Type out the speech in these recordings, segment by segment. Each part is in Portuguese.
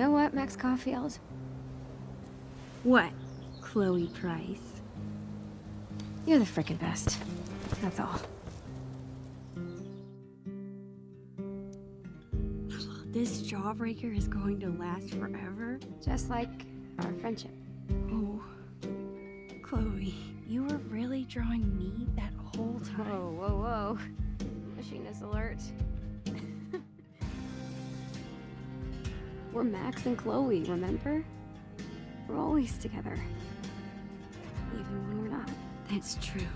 You know what, Max Caulfield? What, Chloe Price? You're the frickin' best. That's all. This jawbreaker is going to last forever? Just like our friendship. Oh, Chloe, you were really drawing me that whole time. Whoa, whoa, whoa. Mushiness alert. We're Max and Chloe, remember? We're always together. Even when we're not. That's true.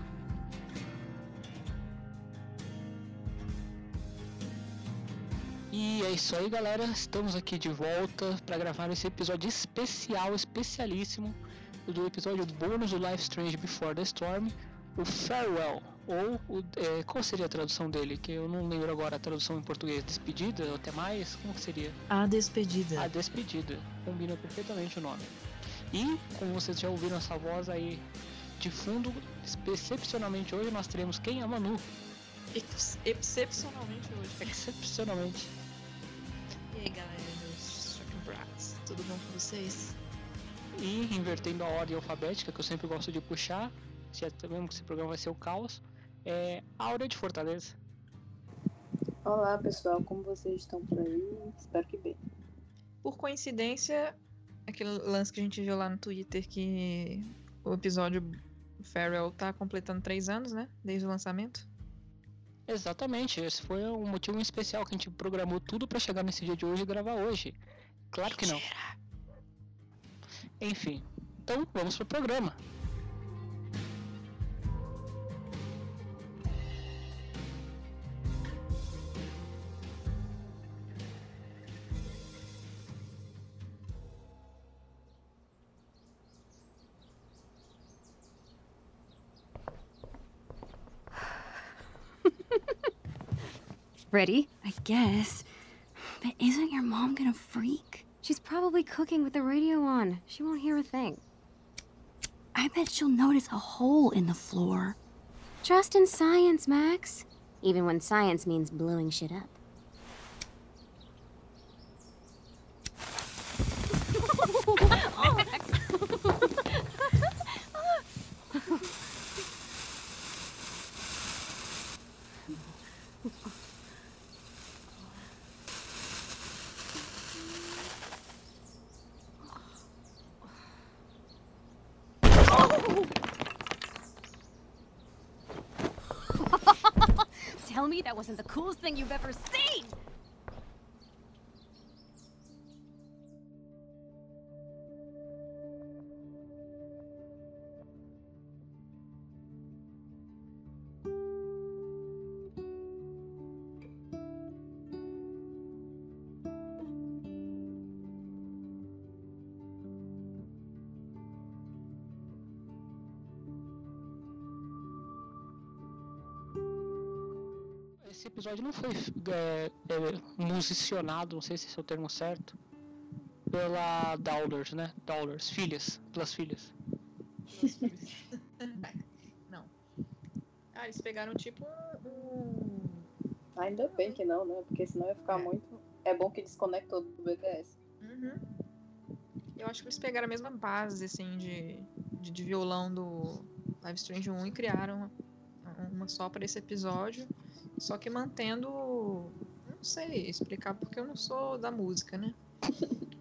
E é isso aí, galera. Estamos aqui de volta para gravar esse episódio especial, especialíssimo do episódio bônus do Life Strange Before the Storm, o Farewell, ou o, é, qual seria a tradução dele? Que eu não lembro agora a tradução em português. Despedida ou até mais? Como que seria? A despedida. A despedida. Combina perfeitamente o nome. E, como vocês já ouviram essa voz aí de fundo, excepcionalmente hoje nós teremos quem? A Manu. Ex excepcionalmente hoje. Excepcionalmente. E aí, galera, meus Shocking Brats, tudo bom com vocês? E invertendo a ordem alfabética, que eu sempre gosto de puxar, já sabemos que esse programa vai ser o caos, é Áurea de Fortaleza. Olá pessoal, como vocês estão por aí? Espero que bem. Por coincidência, aquele lance que a gente viu lá no Twitter que o episódio Farewell tá completando três anos, né? Desde o lançamento. Exatamente, esse foi um motivo especial que a gente programou tudo para chegar nesse dia de hoje e gravar hoje. Claro que não. Enfim, então vamos pro programa. Ready? I guess. But isn't your mom gonna freak? She's probably cooking with the radio on. She won't hear a thing. I bet she'll notice a hole in the floor. Trust in science, Max. Even when science means blowing shit up. Tell me that wasn't the coolest you've ever seen! Episódio não foi é, é, musicionado, não sei se esse é o termo certo, pela Dollars, né? Dollars, filhas, pelas filhas. não. Ah, eles pegaram tipo um. Ainda bem que não, né? Porque senão ia ficar muito. É bom que desconectou do BTS. Uhum. Eu acho que eles pegaram a mesma base, assim, de, de, de violão do Live Strange 1 e criaram uma só para esse episódio. Só que mantendo. Não sei explicar porque eu não sou da música, né?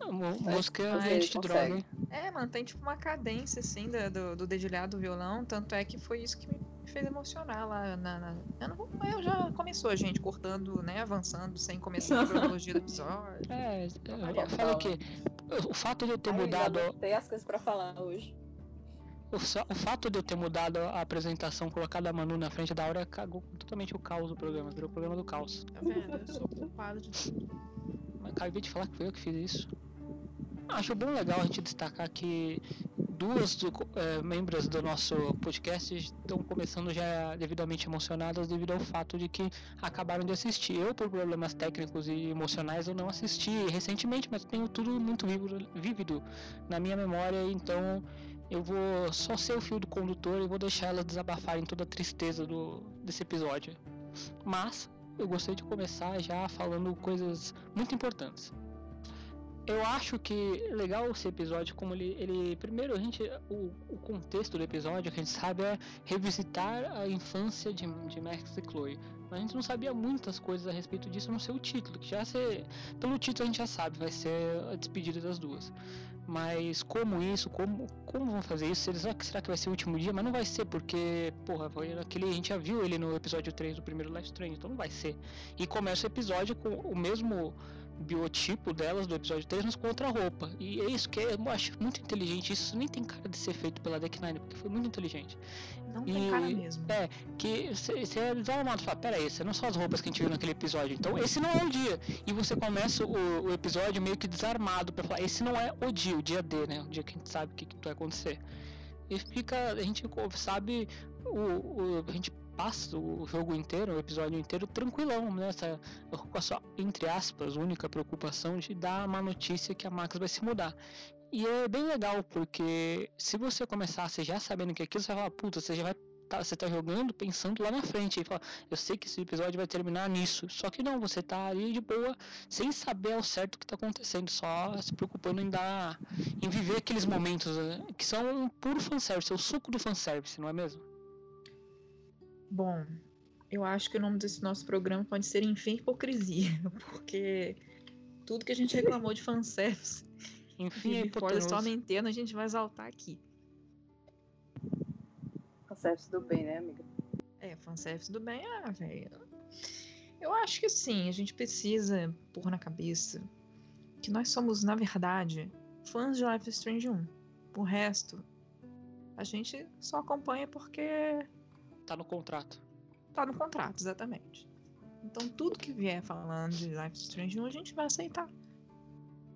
A música é Mas a ele gente consegue. droga? É, mantém tipo uma cadência assim da- do, do dedilhado do violão. Tanto é que foi isso que me fez emocionar lá na. na- Eu, não, vou- eu já começou a gente cortando, né? Avançando sem começar a cronologia do episódio. É, Maria eu falo que o fato de eu ter Ai, mudado. Tem as coisas pra falar hoje. O, só- o fato de eu ter mudado a apresentação, colocado a Manu na frente da hora, cagou totalmente o caos do programa, virou o programa do caos. Tá vendo? Eu sou culpado de tudo. Mas acabei de falar que foi eu que fiz isso. Acho bem legal a gente destacar que duas do, eh, membros do nosso podcast estão começando já devidamente emocionadas devido ao fato de que acabaram de assistir. Eu, por problemas técnicos e emocionais, eu não assisti recentemente, mas tenho tudo muito vívido, vívido na minha memória, então eu vou só ser o fio do condutor e vou deixar elas desabafarem toda a tristeza do, desse episódio. Mas eu gostaria de começar já falando coisas muito importantes. Eu acho que legal esse episódio, como ele. ele primeiro, a gente. O, o contexto do episódio que a gente sabe é revisitar a infância de, de Max e Chloe. Mas a gente não sabia muitas coisas a respeito disso no seu título, que já ser. Pelo título a gente já sabe, vai ser a despedida das duas. Mas como isso, como, como vão fazer isso? Será que, será que vai ser o último dia? Mas não vai ser, porque, porra, foi aquele, a gente já viu ele no episódio 3 do primeiro Life Strange, então não vai ser. E começa o episódio com o mesmo biotipo delas do episódio 3, mas com outra roupa. E é isso que eu acho muito inteligente. Isso nem tem cara de ser feito pela Deck Nine, porque foi muito inteligente. Não tem E- cara mesmo. É, que você é desarmado, fala, pera aí, essas não são as roupas que a gente viu naquele episódio, então esse não é o dia. E você começa o, o episódio meio que desarmado pra falar, esse não é o dia, o dia D, né? O dia que a gente sabe o que, que vai acontecer. E fica, a gente sabe, o, o- a gente passa o jogo inteiro, o episódio inteiro, tranquilão, né? Essa, com a sua, entre aspas, única preocupação de dar uma notícia que a Max vai se mudar. E é bem legal, porque se você começasse já sabendo que aquilo, você vai falar, puta, você já vai tá, você tá jogando pensando lá na frente. E fala, eu sei que esse episódio vai terminar nisso. Só que não, você tá ali de boa, sem saber ao certo o que tá acontecendo, só se preocupando em dar. em viver aqueles momentos né, que são um puro fanservice, é o suco do fanservice, não é mesmo? Bom, eu acho que o nome desse nosso programa pode ser Enfim Hipocrisia, porque tudo que a gente reclamou de fanservice Enfim, e é Storm hipotenusa. inteiro, a gente vai exaltar aqui. Fanservice do bem, né, amiga? É, fanservice do bem, ah, velho. Eu acho que sim, a gente precisa pôr na cabeça que nós somos, na verdade, fãs de Life is Strange 1. O resto, a gente só acompanha porque Tá no contrato. tá no contrato, exatamente. Então tudo que vier falando de Life is Strange 1 a gente vai aceitar.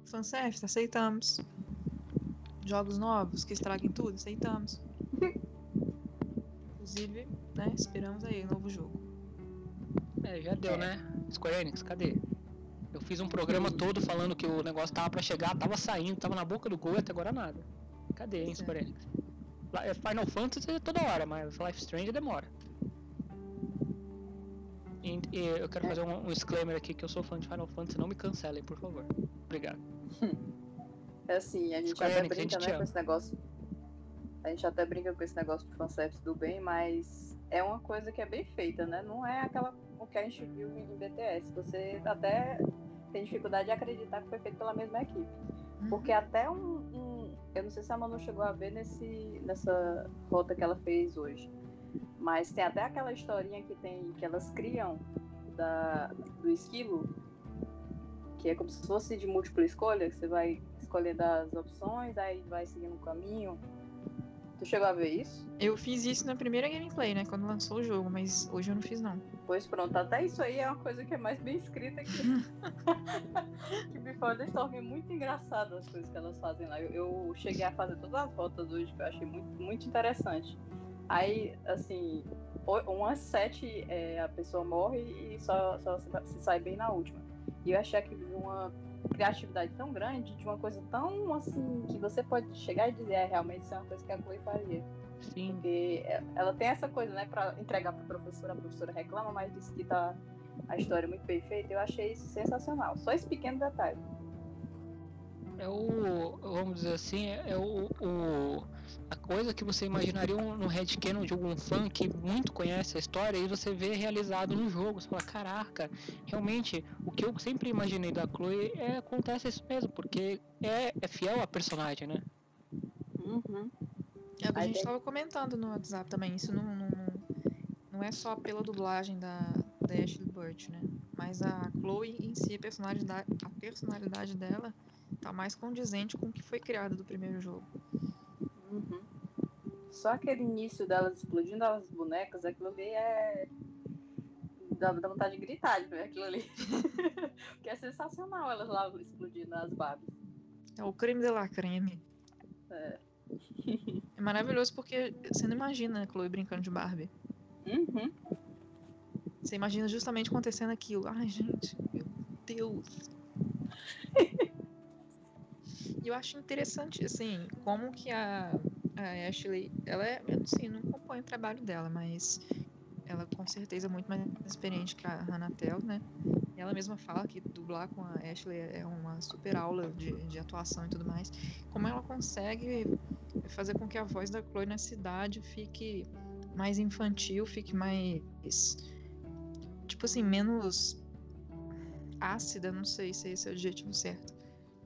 Fanservice, aceitamos. Jogos novos que estraguem tudo, aceitamos. Inclusive, né, esperamos aí o novo jogo. É, já deu, É. né? Square Enix, cadê? Eu fiz um programa todo falando que o negócio tava pra chegar, tava saindo, tava na boca do gol e até agora nada. Cadê, hein, é. Square Enix? É Final Fantasy é toda hora, mas Life Strange demora. E, e eu quero É. fazer um, um disclaimer aqui que eu sou fã de Final Fantasy, não me cancelem, por favor. Obrigado. É assim, a gente Square até Enix, brinca, né, com esse negócio. A gente até brinca com esse negócio de fanservice do bem, mas é uma coisa que é bem feita, né? Não é aquela o que a gente viu em BTS. Você até tem dificuldade de acreditar que foi feito pela mesma equipe. Porque até um, um- Eu não sei se a Manu chegou a ver nesse, nessa rota que ela fez hoje. Mas tem até aquela historinha que tem que elas criam da, do esquilo, que é como se fosse de múltipla escolha, que você vai escolher das opções, aí vai seguindo um caminho. Tu chegou a ver isso? Eu fiz isso na primeira gameplay, né? Quando lançou o jogo, mas hoje eu não fiz não. Pois pronto, até isso aí é uma coisa que é mais bem escrita que, que Before the Storm é muito engraçado as coisas que elas fazem lá. Eu, eu cheguei a fazer todas as rotas hoje que eu achei muito, muito interessante. Aí, assim, umas sete é, a pessoa morre e só, só se, sai bem na última. E eu achei de uma criatividade tão grande, de uma coisa tão assim, que você pode chegar e dizer, é, realmente isso é uma coisa que a Chloe faria. Sim. Porque é- ela tem essa coisa, né, pra entregar pra professora, a professora reclama, mas diz que tá a história muito bem feita. Eu achei isso sensacional. Só esse pequeno detalhe. É o. Vamos dizer assim, é é o. o- a coisa que você imaginaria um, no headcanon de algum fã que muito conhece a história e você vê realizado no jogo. Você fala, caraca, realmente, o que eu sempre imaginei da Chloe é, acontece isso mesmo, porque é, é fiel à personagem, né? Uhum. É o que a gente estava comentando no WhatsApp também. Isso não, não, não- é só pela dublagem da, da Ashley Burt, né? Mas a Chloe em si, a personalidade, a personalidade dela tá mais condizente com o que foi criado do primeiro jogo. Uhum. Só aquele início delas explodindo as bonecas, aquilo ali é. Dá, dá vontade de gritar de ver aquilo ali. Porque é sensacional elas lá explodindo as Barbies. É o creme de la creme. É. É maravilhoso porque você não imagina a Chloe brincando de Barbie. Uhum. Você imagina justamente acontecendo aquilo. Ai, gente, meu Deus. E eu acho interessante, assim, como que a, a Ashley, ela é, eu não sei, não acompanho o trabalho dela, mas ela com certeza é muito mais experiente que a Hannah Tell, né? Ela mesma fala que dublar com a Ashley é uma super aula de, de atuação e tudo mais. Como ela consegue fazer com que a voz da Chloe na cidade fique mais infantil, fique mais. Tipo assim, menos ácida, não sei se esse é o adjetivo certo.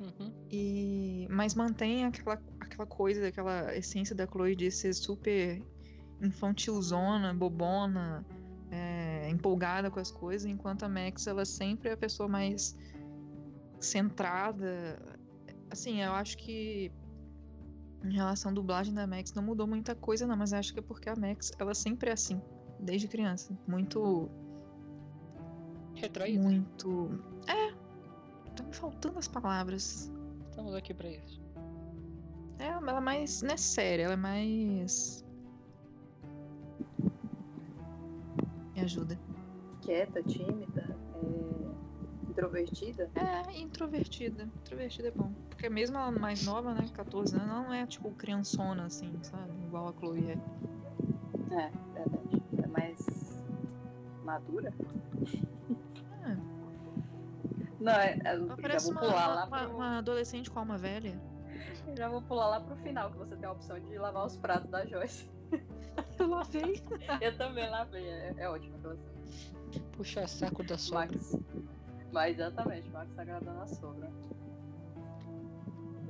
Uhum. E, mas mantém aquela, aquela coisa, aquela essência da Chloe de ser super infantilzona, bobona, empolgada com as coisas, enquanto a Max ela sempre é a pessoa mais centrada. Assim, eu acho que em relação à dublagem da Max não mudou muita coisa não, mas acho que é porque a Max ela sempre é assim, desde criança, muito Retraída. muito é, tá me faltando as palavras. Estamos aqui pra isso. É, ela é mais, não é séria, ela é mais Me ajuda. Quieta, tímida, é, introvertida. É, introvertida. Introvertida é bom. Porque mesmo ela mais nova, né, 14 anos, ela não é tipo criançona assim, sabe? Igual a Chloe é. É, verdade. É mais madura. É. Não, é, é, já parece uma, pular lá uma, pro, uma adolescente com alma velha. já vou pular lá pro final, que você tem a opção de lavar os pratos da Joyce. Eu lavei. Eu também lavei, é, é ótimo cena. Puxa saco da sogra. Max. Mas exatamente, Max tá agradando a sogra.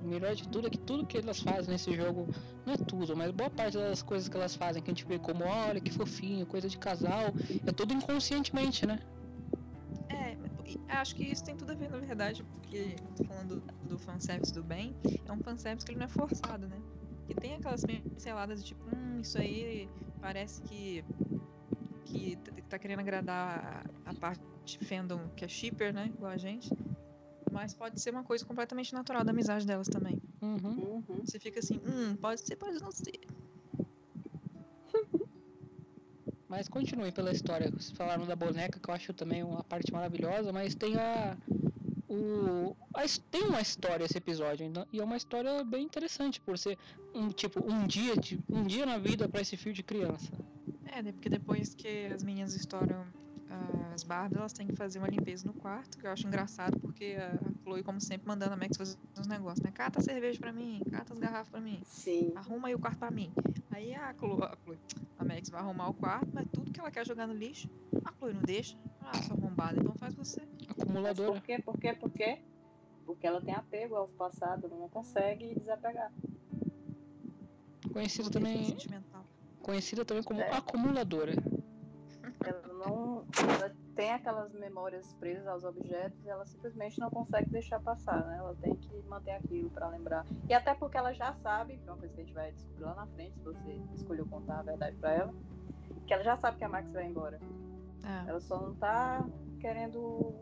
O melhor de tudo é que tudo que elas fazem nesse jogo, não é tudo, mas boa parte das coisas que elas fazem, que a gente vê como, olha que fofinho, coisa de casal, é tudo inconscientemente, né? É, acho que isso tem tudo a ver, na verdade, porque tô falando do, do fanservice do bem, é um fanservice que ele não é forçado, né? Que tem aquelas pinceladas de tipo, hum, isso aí parece que que t- tá querendo agradar a, a parte fandom que é shipper, né? Igual a gente. Mas pode ser uma coisa completamente natural da amizade delas também. Uhum. Uhum. Você fica assim, hum, pode ser, pode não ser. Mas continue pela história. Vocês falaram da boneca, que eu acho também uma parte maravilhosa, mas tem a. O, a tem uma história esse episódio, então- e é uma história bem interessante, por ser um tipo um dia de um dia na vida para esse fio de criança. É, né, porque depois que as meninas estouram ah, as Barbie, elas têm que fazer uma limpeza no quarto, que eu acho engraçado, porque a Chloe, como sempre, mandando a Max fazer os negócios, né? Cata a cerveja pra mim, cata as garrafas pra mim, Sim. arruma aí o quarto pra mim. Aí a Chloe, a, Chloe, a Max vai arrumar o quarto, mas tudo que ela quer jogar no lixo, a Chloe não deixa. Ah, sua arrombada, então faz você. Mas Acumuladora. por quê? Por quê? Por quê? Porque ela tem apego ao passado, ela não consegue desapegar. Conhecida Poder também, sentimental. Conhecida também como É. acumuladora. Ela não. Ela tem aquelas memórias presas aos objetos e ela simplesmente não consegue deixar passar, né? Ela tem que manter aquilo pra lembrar. E até porque ela já sabe, que é uma coisa que a gente vai descobrir lá na frente, se você escolheu contar a verdade pra ela, que ela já sabe que a Max vai embora. É. Ela só não tá querendo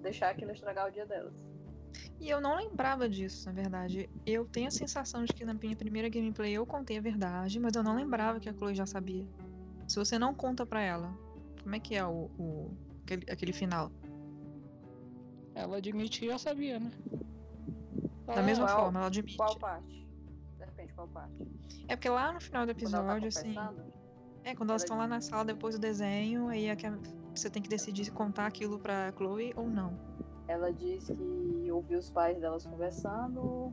deixar aquilo estragar o dia delas. E eu não lembrava disso, na verdade. Eu tenho a sensação de que na minha primeira gameplay eu contei a verdade, mas eu não lembrava que a Chloe já sabia. Se você não conta pra ela, como é que é o, o- aquele, aquele final? Ela admite que já sabia, né? Da mesma qual- forma, ela admite. Qual parte? Depende qual parte. É porque lá no final do ela tá episódio, assim. É, quando elas ela estão lá na sala depois do desenho, aí é que a- você tem que decidir se contar aquilo pra Chloe ou não. Ela diz que ouviu os pais delas conversando,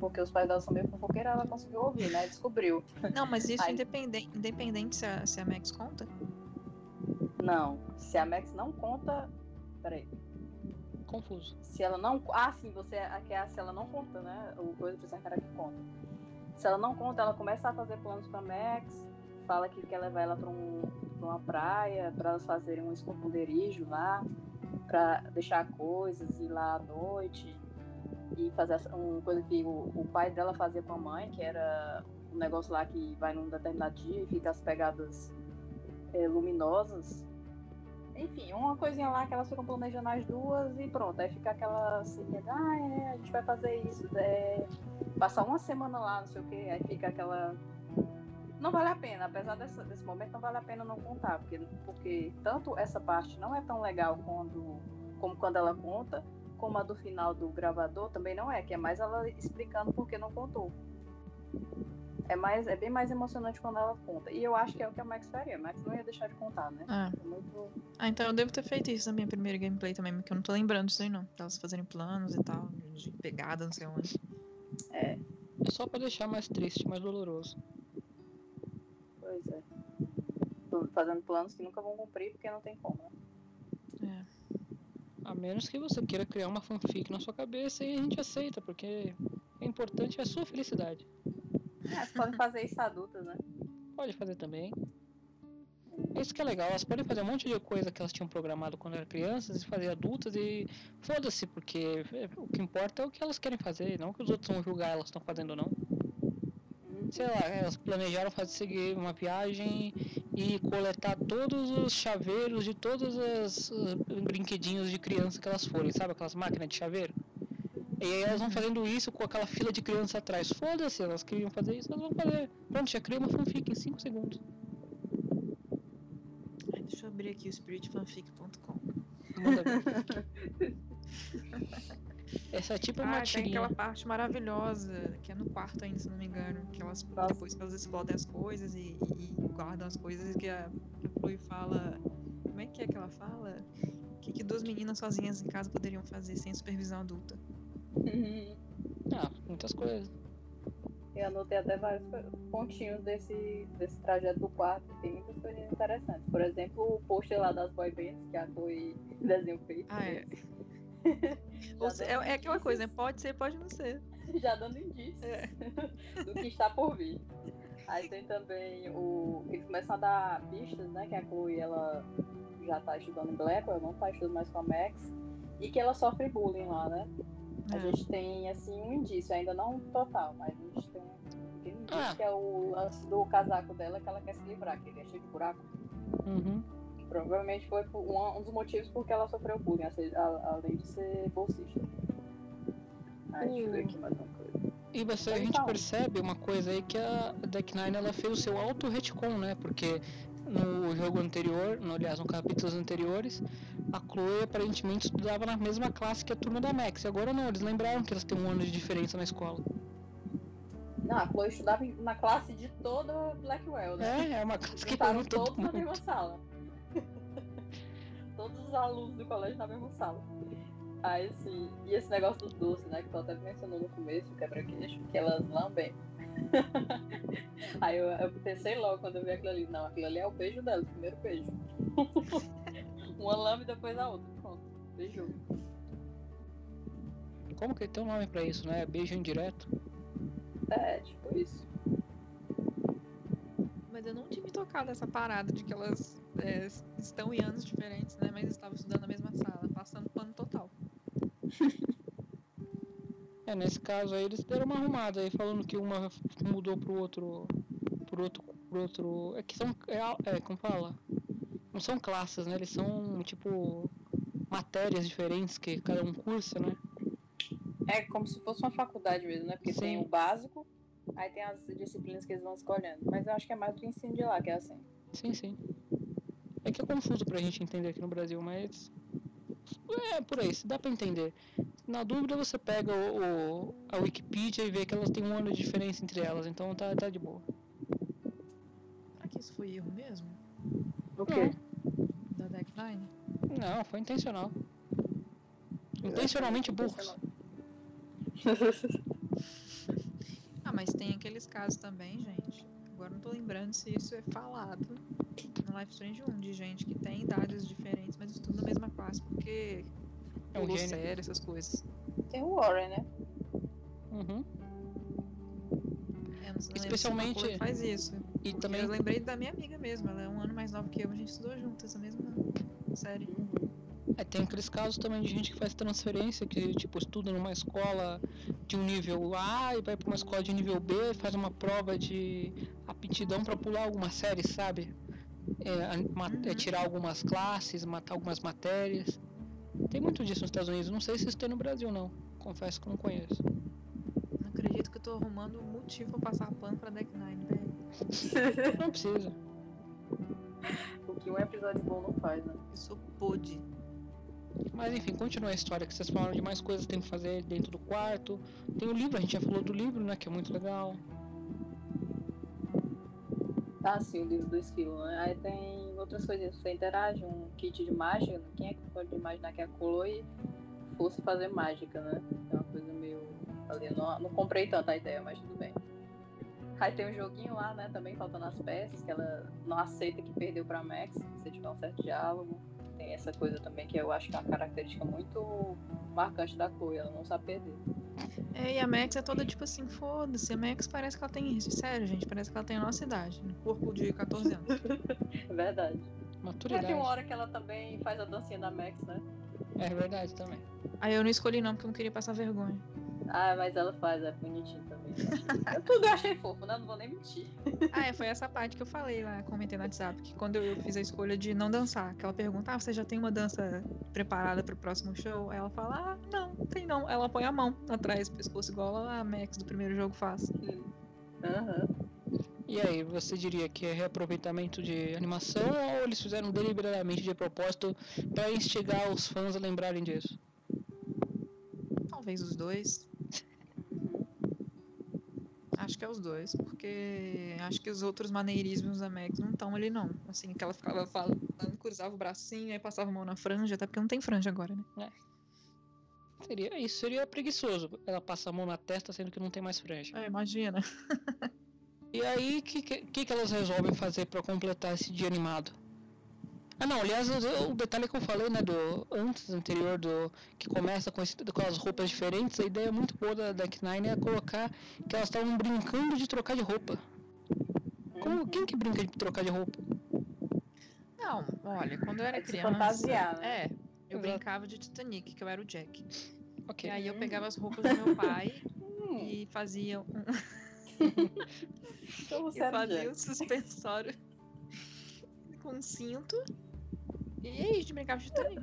porque os pais delas são meio fofoqueiros, ela conseguiu ouvir, né? Descobriu. Não, mas isso Aí- independente, independente se a, se a Max conta. Não, se a Max não conta. Peraí. Confuso. Se ela não. Ah, sim, você quer se ela não conta, né? O coisa precisa cara que conta. Se ela não conta, ela começa a fazer planos com a Max, fala que quer levar ela pra, um, pra uma praia, pra elas fazerem um esconderijo lá, pra deixar coisas, ir lá à noite e fazer uma coisa que o, o pai dela fazia com a mãe, que era um negócio lá que vai num determinado dia e fica as pegadas eh, luminosas. Enfim, uma coisinha lá que elas ficam planejando as duas e pronto. Aí fica aquela assim, ah, é, a gente vai fazer isso, é, passar uma semana lá, não sei o que, aí fica aquela. Não vale a pena, apesar dessa- desse momento, não vale a pena não contar, porque, porque tanto essa parte não é tão legal quando, como quando ela conta, como a do final do gravador também não é, que é mais ela explicando por que não contou. É, mais, é bem mais emocionante quando ela conta. E eu acho que é o que a Max faria. A Max não ia deixar de contar, né? Ah. É muito. Ah, então eu devo ter feito isso na minha primeira gameplay também, porque eu não tô lembrando disso aí não. Elas fazendo planos e tal, de pegada, não sei onde. É, É só pra deixar mais triste, mais doloroso. Pois é. Fazendo planos que nunca vão cumprir porque não tem como, né? É. A menos que você queira criar uma fanfic na sua cabeça e a gente aceita, porque o importante é a sua felicidade. É, vocês podem fazer isso adultas, né? Pode fazer também. Isso que é legal, elas podem fazer um monte de coisa que elas tinham programado quando eram crianças e fazer adultas e foda-se, porque é, o que importa é o que elas querem fazer, não o que os outros vão julgar elas estão fazendo ou não. Sei lá, elas planejaram fazer seguir uma viagem e coletar todos os chaveiros de todos os uh, brinquedinhos de criança que elas forem, sabe? Aquelas máquinas de chaveiro. E aí elas vão fazendo isso com aquela fila de criança atrás. Foda-se, elas queriam fazer isso, elas vão fazer. Pronto, já criei uma fanfic em 5 segundos. Ai, deixa eu abrir aqui o spiritfanfic.com. Manda ver. Essa é tipo uma Ah, tem tirinha. aquela parte maravilhosa, que é no quarto ainda, se não me engano. Que elas, Nossa. depois que elas explodem as coisas e, e guardam as coisas, que a, que a Chloe fala... Como é que é que ela fala? O que, que duas meninas sozinhas em casa poderiam fazer sem supervisão adulta? Ah, muitas coisas. Eu anotei até vários pontinhos desse, desse trajeto do quarto. Tem muitas coisas interessantes. Por exemplo, o pôster lá das boy bands que a Chloe desenhou feito. Ah, é. Já Ou se- é, é aquela coisa, né? Pode ser, pode não ser. Já dando indícios É. do que está por vir. Aí tem também o. Eles começam a dar pistas, né? Que a Chloe ela já tá estudando em Blackwell, não tá estudando mais com a Max. E que ela sofre bullying lá, né? A É. gente tem assim um indício, ainda não total, mas a gente tem um indício Ah. que é o lance do casaco dela que ela quer se livrar, que ele é cheio de buraco. Uhum. Provavelmente foi por- um, um dos motivos porque ela sofreu bullying, além de ser bolsista. Ah, deixa eu ver aqui mais uma coisa. E você, a gente percebe uma coisa aí que a Deck Nine ela fez o seu auto retcon, né? Porque no jogo anterior, no, aliás, no capítulos anteriores, a Chloe aparentemente estudava na mesma classe que a turma da Max. E agora não, eles lembraram que elas têm um ano de diferença na escola. Não, a Chloe estudava na classe de toda Blackwell, né? É, é uma classe que reúne todo todos na mundo. mesma sala. Todos os alunos do colégio na mesma sala. Aí sim, e esse negócio dos doces, né? Que tu até mencionou no começo, quebra-queixo, que elas lambem. Aí eu, eu pensei logo quando eu vi aquilo ali, não, aquilo ali é o beijo dela, o primeiro beijo. Uma lama e depois a outra. Pronto, beijou. Como que tem um nome pra isso, né? Beijo indireto. É, tipo isso. Eu não tinha me tocado essa parada de que elas é, estão em anos diferentes, né? Mas estavam estudando na mesma sala, passando pano total. É, nesse caso aí eles deram uma arrumada aí, falando que uma mudou pro outro. pro outro. pro outro. É que são. É, é, como fala? Não são classes, né? Eles são tipo. matérias diferentes que cada um cursa, né? É como se fosse uma faculdade mesmo, né? Porque tem Sim. o básico, aí tem as disciplinas que eles vão escolhendo. Mas eu acho que é mais do ensino de lá, que é assim. Sim, sim. É que é confuso pra gente entender aqui no Brasil, mas. É por aí, se dá pra entender. Na dúvida você pega o, o- a Wikipedia e vê que elas têm um ano de diferença entre elas, então tá, tá de boa. Será que isso foi erro mesmo? O quê? Da Deck Nine? Não, foi intencional. Intencionalmente burros. Mas tem aqueles casos também, gente. Agora não tô lembrando se isso é falado no Life Strange 1, de gente que tem idades diferentes, mas estuda na mesma classe, porque É um gênio. sério, essas coisas. Tem o Warren, né? Uhum. Eu não- se Especialmente- Chloe faz isso. E também Eu lembrei da minha amiga mesmo, ela é um ano mais nova que eu, a gente estudou juntas, essa mesma série. é, tem aqueles casos também de gente que faz transferência, que tipo estuda numa escola de um nível A e vai pra uma escola de nível B, faz uma prova de aptidão pra pular algumas séries, sabe? É, é, Uhum. tirar algumas classes, matar algumas matérias. Tem muito disso nos Estados Unidos. Não sei se isso tem no Brasil não. Confesso que eu não conheço. Não acredito que eu tô arrumando um motivo pra passar pano pra Deck Nine, velho. Não precisa. O que um episódio bom não faz, né? Eu sou pode. Mas enfim, continua a história que vocês falaram de mais coisas que tem que fazer dentro do quarto. Tem o livro, a gente já falou do livro, né? Que é muito legal. Ah, sim, o livro do esquilo, né? Aí tem outras coisas. Você interage, um kit de mágica. Quem é que pode imaginar que a Chloe fosse fazer mágica, né? É uma coisa meio. Ali, não, não comprei tanto a ideia, mas tudo bem. Aí tem um joguinho lá, né? Também faltando as peças, que ela não aceita que perdeu pra Max, você tiver um certo diálogo. Tem essa coisa também que eu acho que é uma característica muito marcante da Chloe, ela não sabe perder. É, e a Max é toda tipo assim, foda-se. A Max parece que ela tem. Sério, gente, parece que ela tem a nossa idade. Um corpo de 14 anos. É verdade. Mas Maturidade. tem uma hora que ela também faz a dancinha da Max, né? É verdade também. Aí eu não escolhi não, porque eu não queria passar vergonha. Ah, mas ela faz, é bonitinho também. Eu Tudo eu achei fofo, né? Não vou nem mentir. Ah, é, foi essa parte que eu falei lá, comentei no WhatsApp, que quando eu fiz a escolha de não dançar, que ela pergunta, ah, você já tem uma dança preparada pro próximo show? Aí ela fala, ah, não, tem não. Ela põe a mão atrás do pescoço, igual a Max do primeiro jogo faz. Aham. E aí, você diria que é reaproveitamento de animação ou eles fizeram deliberadamente de propósito pra instigar os fãs a lembrarem disso? Talvez os dois. Acho que é os dois, porque acho que os outros maneirismos da Max não estão ali, não. Assim, que ela ficava falando, cruzava o bracinho, aí passava a mão na franja, até porque não tem franja agora, né? Seria, isso seria preguiçoso. Ela passa a mão na testa sendo que não tem mais franja. É, imagina. E aí, o que, que, que elas resolvem fazer pra completar esse dia animado? Ah não, aliás, o, o detalhe que eu falei, né, do antes, anterior, do que começa com, esse, com as roupas diferentes, a ideia muito boa da Deck Nine é colocar que elas estavam brincando de trocar de roupa. Como, quem que brinca de trocar de roupa? Não, olha, quando eu era É criança. fantasiar, né? É, eu Exato. brincava de Titanic, que eu era o Jack. Ok. E aí eu pegava as roupas do meu pai Hum, e fazia um, então você e era fazia um suspensório com um cinto. E aí a gente brincava de Titanic.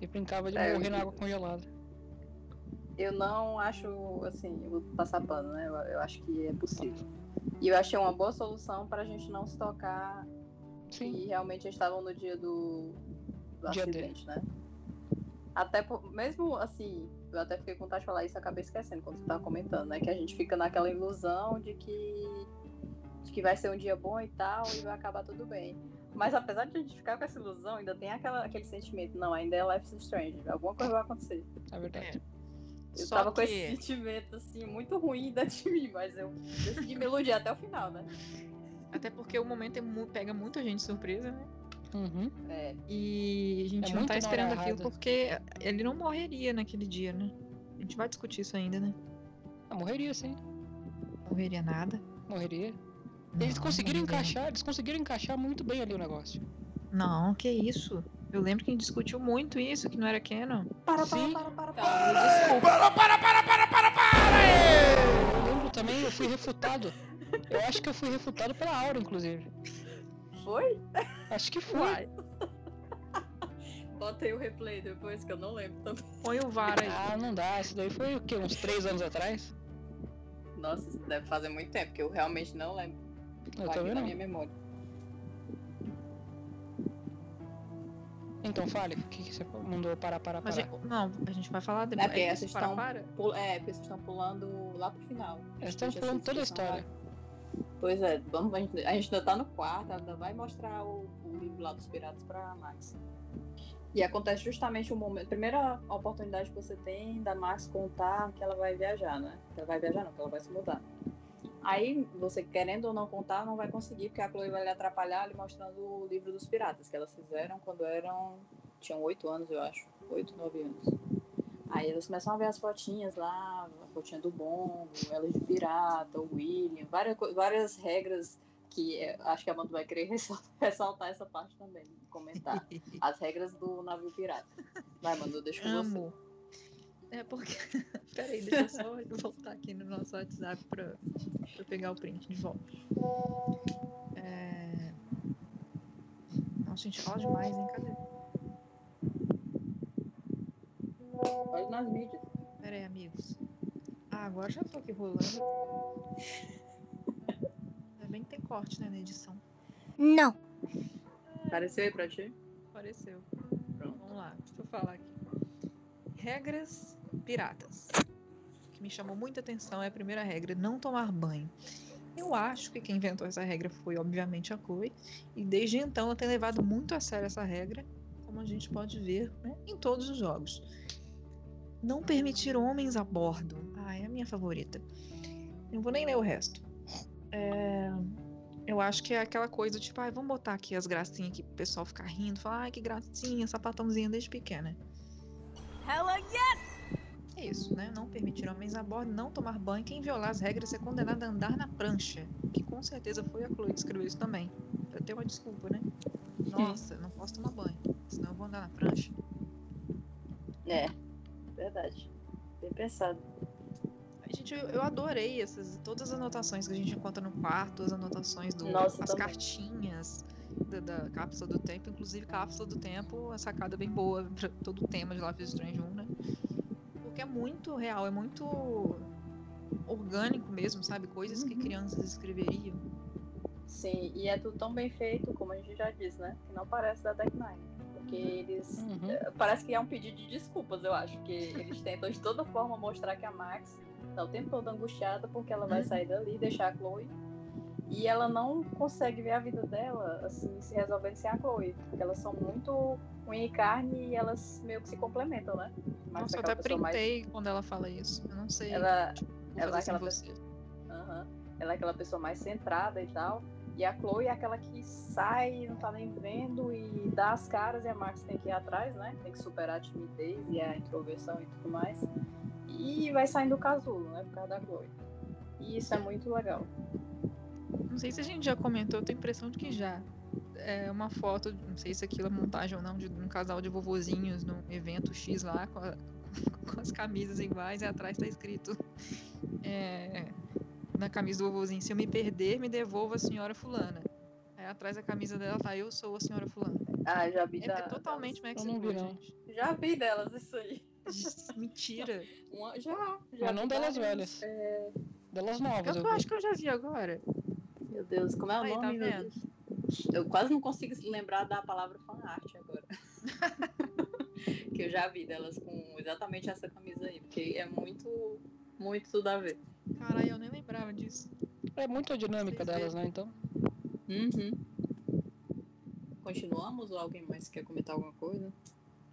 E brincava de É, morrer eu- na água congelada. Eu não acho, assim, eu vou passar pano, né? Eu, eu acho que é possível. E eu achei uma boa solução pra gente não se tocar Sim. que realmente eles estavam no dia do, do Dia D. acidente, né? Até por, mesmo assim, eu até fiquei com vontade de falar isso e acabei esquecendo quando você tava comentando, né? Que a gente fica naquela ilusão de que, de que vai ser um dia bom e tal, e vai acabar tudo bem. Mas apesar de a gente ficar com essa ilusão, ainda tem aquela, aquele sentimento, não, ainda é Life is Strange, alguma coisa vai acontecer. É verdade. Eu Só tava com que- esse sentimento, assim, muito ruim dentro de mim, mas eu decidi me iludir até o final, né? Até porque o momento é pega muita gente de surpresa, né? Uhum. É, E a gente É não tá esperando aquilo porque ele não morreria naquele dia, né? A gente vai discutir isso ainda, né? Ah, morreria sim. Morreria nada. Morreria. Eles conseguiram morreria encaixar, eles conseguiram encaixar muito bem ali o negócio. Não, que isso. Eu lembro que a gente discutiu muito isso, que não era canon. para, Sim. para, para, para, Tá, para. me desculpa. Eu lembro também, eu fui refutado. Eu acho que eu fui refutado pela Aura, inclusive. Foi? Acho que foi. Uai, Bota aí o replay depois, que eu não lembro também. põe o VAR aí. Ah, não dá. Isso daí foi o quê? Uns três anos atrás? Nossa, isso deve fazer muito tempo, porque eu realmente não lembro. Eu Tá também na não. minha memória. Então fale, o que, que você mandou parar, parar, Mas parar? é- não, a gente vai falar depois. porque É isso, para, estão- para. Pul- É, porque vocês estão pulando lá pro final. Eles estão essa toda a história. lá. Pois é, vamos, a, gente, a gente ainda tá no quarto, ela ainda vai mostrar o, o livro lá dos piratas pra Max. E acontece justamente o momento, a primeira oportunidade que você tem da Max contar que ela vai viajar, né? Que ela vai viajar não, que ela vai se mudar. Aí, você querendo ou não contar, não vai conseguir, porque a Chloe vai lhe atrapalhar lhe mostrando o livro dos piratas, que elas fizeram quando eram. tinham oito anos, eu acho. Oito, nove anos. Aí elas começam a ver as fotinhas lá, a fotinha do Bongo, elas de pirata, o William, várias, várias regras que eh, acho que a Amanda vai querer ressal- ressaltar essa parte também, comentar. As regras do navio pirata. Vai, Manu, deixa com você. É porque. Peraí, deixa eu só voltar aqui no nosso WhatsApp pra, pra eu pegar o print de volta. É... Nossa, a gente fala demais, hein? Cadê? Olha nas mídias. Pera aí, amigos. Ah, agora já tô aqui rolando. Ainda bem que tem corte, né, na edição. Não. Apareceu aí pra ti? Apareceu. Pronto. Vamos lá, deixa eu falar aqui. Regras piratas. O que me chamou muita atenção é a primeira regra, não tomar banho. Eu acho que quem inventou essa regra foi, obviamente, a Chloe. E desde então ela tem levado muito a sério essa regra, como a gente pode ver né, em todos os jogos. Não permitir homens a bordo. Ah, é a minha favorita. Não vou nem ler o resto. É, eu acho que é aquela coisa tipo, ah, vamos botar aqui as gracinhas que o pessoal fica rindo, falar, ai que gracinha, sapatãozinha desde pequena. Hella yes! É isso, né? Não permitir homens a bordo, não tomar banho. Quem violar as regras é condenado a andar na prancha. Que com certeza foi a Chloe que escreveu isso também. Pra ter uma desculpa, né? Nossa, não posso tomar banho, senão eu vou andar na prancha. É, verdade. Bem pensado. Ai, Gente, eu, adorei essas, todas as anotações que a gente encontra no quarto, as anotações do. Nossa, as também. cartinhas da, da cápsula do tempo, inclusive cápsula do tempo, a sacada bem boa pra todo o tema de Life is Strange 1, né? Porque é muito real, é muito orgânico mesmo, sabe? Coisas que Uhum. crianças escreveriam. Sim, e é tudo tão bem feito, como a gente já disse, né? Que não parece da Tech Nine. Porque eles. Uhum. eh, Parece que é um pedido de desculpas, eu acho. Que eles tentam de toda forma mostrar que a Max tá o tempo todo angustiada porque ela vai Uhum. sair dali, deixar a Chloe. E ela não consegue ver a vida dela assim, se resolvendo sem a Chloe. Porque elas são muito unha e carne e elas meio que se complementam, né? Max Nossa, eu até pessoa mais- printei quando ela fala isso. Eu não sei. Ela, tipo, ela é aquela você. Aham. Ela é aquela pessoa mais centrada e tal. E a Chloe é aquela que sai, não tá nem vendo e dá as caras e a Max tem que ir atrás, né? Tem que superar a timidez e a introversão e tudo mais. E vai saindo do casulo, né? Por causa da Chloe. E isso é muito legal. Não sei se a gente já comentou, eu tenho a impressão de que já. É uma foto, não sei se aquilo é montagem ou não, de um casal de vovozinhos num evento X lá, com, a- com as camisas iguais e atrás tá escrito é, na camisa do vovozinho, se eu me perder, me devolva a senhora fulana. Aí atrás da camisa dela tá, eu sou a senhora fulana. Ah, já vi É, da, é totalmente Max Eu não vi, Chloe, não. gente. Já vi delas isso aí. Mentira. Uma- já, já Mas não delas velhas. é, Delas novas, eu eu acho que eu já vi agora. Meu Deus, como é o Aí, tá nome? meu vendo? Deus? Eu quase não consigo lembrar da palavra fanart agora. que eu já vi delas com exatamente essa camisa aí, porque é muito, muito tudo a ver. Caralho, eu nem lembrava disso. É muito a dinâmica Vocês delas, né? Então. Uhum. Continuamos ou alguém mais quer comentar alguma coisa?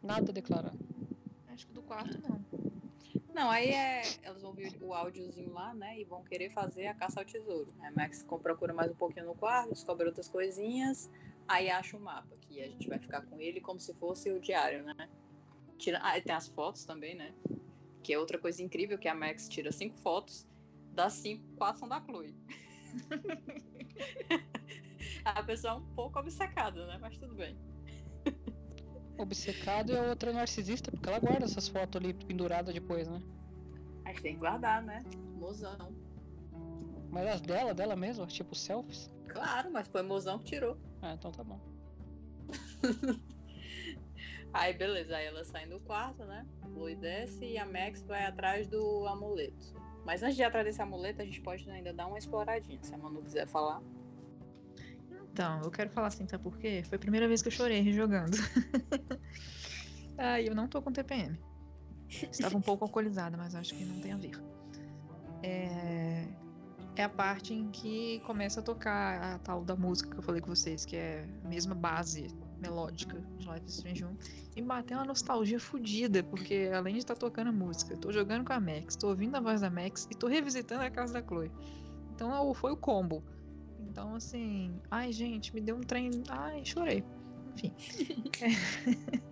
Nada a declarar. Acho que do quarto não. Não, aí é. Elas vão ouvir o áudiozinho lá, né? E vão querer fazer a caça ao tesouro. A Max procura mais um pouquinho no quarto, descobre outras coisinhas, aí acha o mapa, que a gente vai ficar com ele como se fosse o diário, né? Tira... Ah, tem as fotos também, né? Que é outra coisa incrível, que a Max tira cinco fotos, das cinco, quatro são da Chloe. a pessoa é um pouco obcecada, né? Mas tudo bem. Obcecado e a outra narcisista, porque ela guarda essas fotos ali penduradas depois, né? A gente tem que guardar, né? Mozão. Mas as dela, dela mesma, tipo selfies. Claro, mas foi mozão que tirou. Ah, então tá bom. Aí beleza, aí elas saem do quarto, né? Chloe desce e a Max vai atrás do amuleto. Mas antes de ir atrás desse amuleto, a gente pode ainda dar uma exploradinha, se a Manu quiser falar. Então, eu quero falar assim, sabe por quê? Foi a primeira vez que eu chorei rejogando. Ai, eu não tô com TPM. Estava um pouco alcoolizada, mas acho que não tem a ver. É... é a parte em que começa a tocar a tal da música que eu falei com vocês, que é a mesma base melódica de Life is Strange 1. E bateu uma nostalgia fodida, porque além de estar tocando a música, tô jogando com a Max, tô ouvindo a voz da Max e tô revisitando a casa da Chloe. Então foi o combo. Então, assim, ai, gente, me deu um trem. Ai, chorei. Enfim. É.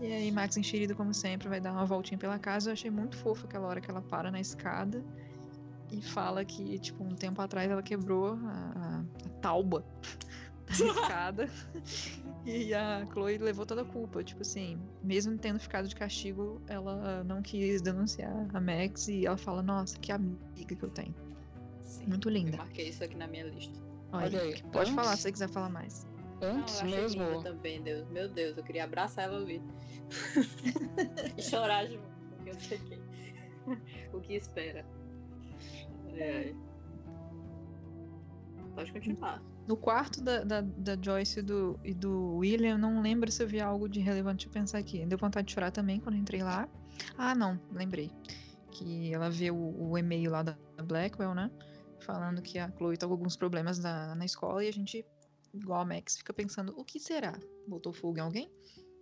E aí, Max enxerido, como sempre, vai dar uma voltinha pela casa. Eu achei muito fofo aquela hora que ela para na escada e fala que, tipo, um tempo atrás ela quebrou a, a- a tauba da escada e a Chloe levou toda a culpa. Tipo assim, mesmo tendo ficado de castigo, ela não quis denunciar a Max e ela fala: Nossa, que amiga que eu tenho. Sim. Muito Eu linda. marquei isso aqui na minha lista. Olha aí, Pode antes- falar se você quiser falar mais. Antes Não, eu mesmo. também, Deus. Meu Deus, eu queria abraçar ela ali. e chorar junto, porque eu sei que... o que espera. É. Pode continuar. No quarto da, da, da Joyce e do, e do William, eu não lembro se eu vi algo de relevante de pensar aqui. Deu vontade de chorar também quando eu entrei lá. Ah, não, lembrei. Que ela vê o, o e-mail lá da Blackwell, né? Falando que a Chloe tá com alguns problemas na, na escola e a gente, igual a Max, fica pensando, o que será? Botou fogo em alguém?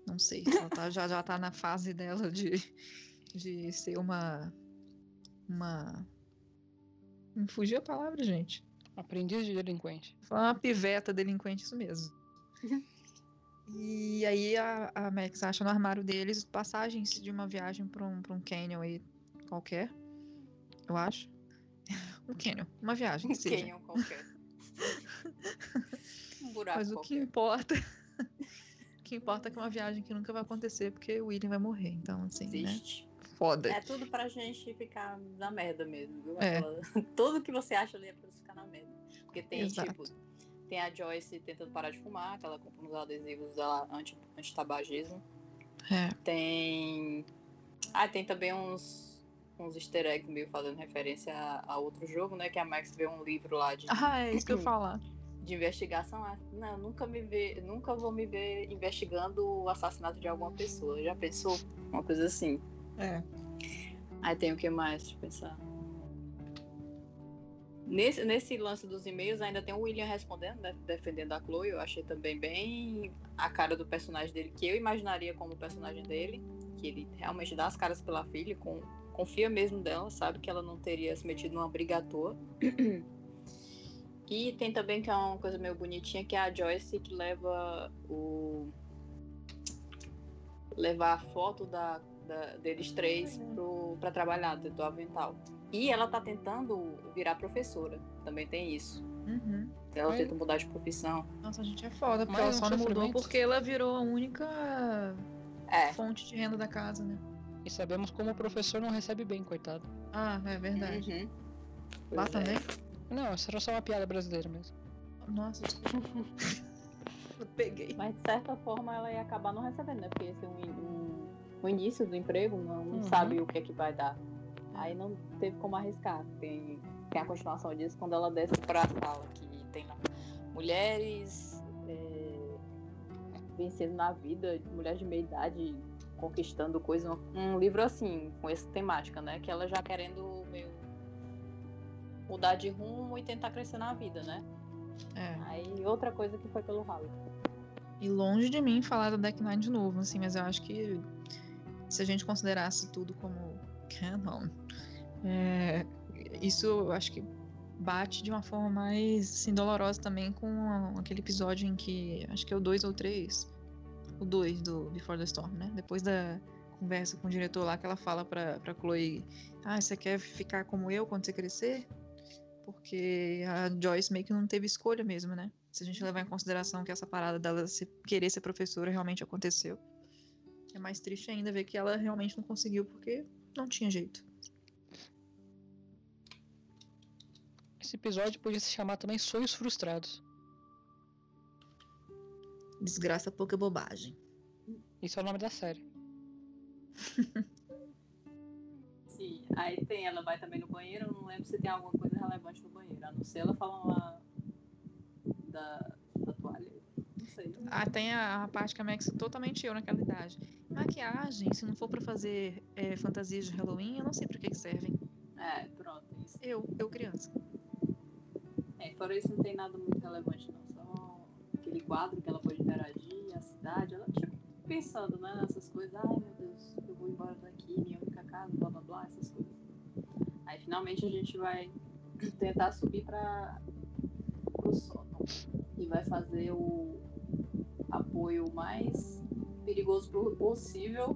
Não sei. Ela tá, já, já tá na fase dela de, de ser uma. Uma. Me fugiu a palavra, gente. Aprendiz de delinquente. Foi uma piveta delinquente, isso mesmo. e aí a, a Max acha no armário deles passagens de uma viagem pra um, pra um canyon aí qualquer. Eu acho. Um canyon, uma viagem. Que seja. Canyon qualquer. um buraco Mas o que qualquer. importa. o que importa é que é uma viagem que nunca vai acontecer, porque o William vai morrer. Então, assim, né? Existe. Foda. É tudo pra gente ficar na merda mesmo, viu? É. Tudo que você acha ali é pra você ficar na merda. Porque tem, Exato. tipo, tem a Joyce tentando parar de fumar, que ela compra uns adesivos dela anti- anti-tabagismo. É. Tem. Ah, tem também uns, uns easter eggs meio fazendo referência a, a outro jogo, né? Que a Max vê um livro lá de, Ah, é isso que eu falar. de investigação. Ah, não, nunca me ver, nunca vou me ver investigando o assassinato de alguma pessoa. Já pensou? Uma coisa assim. É. Aí tem o que mais? Eu pensar. Nesse, nesse lance dos e-mails ainda tem o William respondendo, né, defendendo a Chloe. Eu achei também bem a cara do personagem dele, que eu imaginaria como o personagem dele. Que ele realmente dá as caras pela filha, com, confia mesmo dela, sabe que ela não teria se metido numa briga à toa. E tem também que é uma coisa meio bonitinha, que é a Joyce que leva o. levar a foto da, da- deles três pro, pra trabalhar, do avental. E ela tá tentando virar professora. Também tem isso. Uhum. Ela Mas- tenta mudar de profissão. Nossa, a gente é foda, porque Mais ela só não mudou porque ela virou a única É, fonte de renda da casa, né? E sabemos como o professor não recebe bem, coitado. Ah, é verdade. Uhum. Lá é. também? Não, isso era só uma piada brasileira mesmo. Nossa, eu peguei. Mas de certa forma ela ia acabar não recebendo, né? Porque esse é um, in- um, um início do emprego, não, não Uhum. sabe o que é que vai dar. Aí não teve como arriscar. Tem, tem a continuação disso quando ela desce pra sala, que tem lá mulheres é, vencendo na vida, mulheres de meia idade conquistando coisas. Um, livro assim, com essa temática, né? Que ela já querendo meio mudar de rumo e tentar crescer na vida, né? É. Aí outra coisa que foi pelo ralo. E longe de mim falar da Deck Nine de novo, assim, mas eu acho que se a gente considerasse tudo como canon, é, isso eu acho que bate de uma forma mais assim, dolorosa também com aquele episódio em que acho que é o 2 ou 3, o 2 do Before the Storm, né? Depois da conversa com o diretor lá que ela fala pra, pra Chloe, ah, você quer ficar como eu quando você crescer? Porque a Joyce meio que não teve escolha mesmo, né? Se a gente levar em consideração que essa parada dela se- querer ser professora realmente aconteceu. É mais triste ainda ver que ela realmente não conseguiu porque não tinha jeito. Esse episódio podia se chamar também Sonhos Frustrados. Desgraça pouca bobagem. Isso é o nome da série. Sim, aí tem, ela vai também no banheiro, eu não lembro se tem alguma coisa relevante no banheiro, a não ser ela falando lá da, da toalha. Não sei. Ah, tem a, a parte que a Max é totalmente eu naquela idade. Maquiagem, se não for pra fazer é, fantasias de Halloween, eu não sei pra que, que servem. É, pronto, isso. Eu, eu criança. É, fora isso não tem nada muito relevante aquele quadro que ela pode interagir, a cidade, ela tipo pensando né, nessas coisas, ai meu Deus, eu vou embora daqui, minha única casa, blá blá blá, essas coisas. Aí finalmente a gente vai tentar subir para o sótão e vai fazer o apoio mais perigoso possível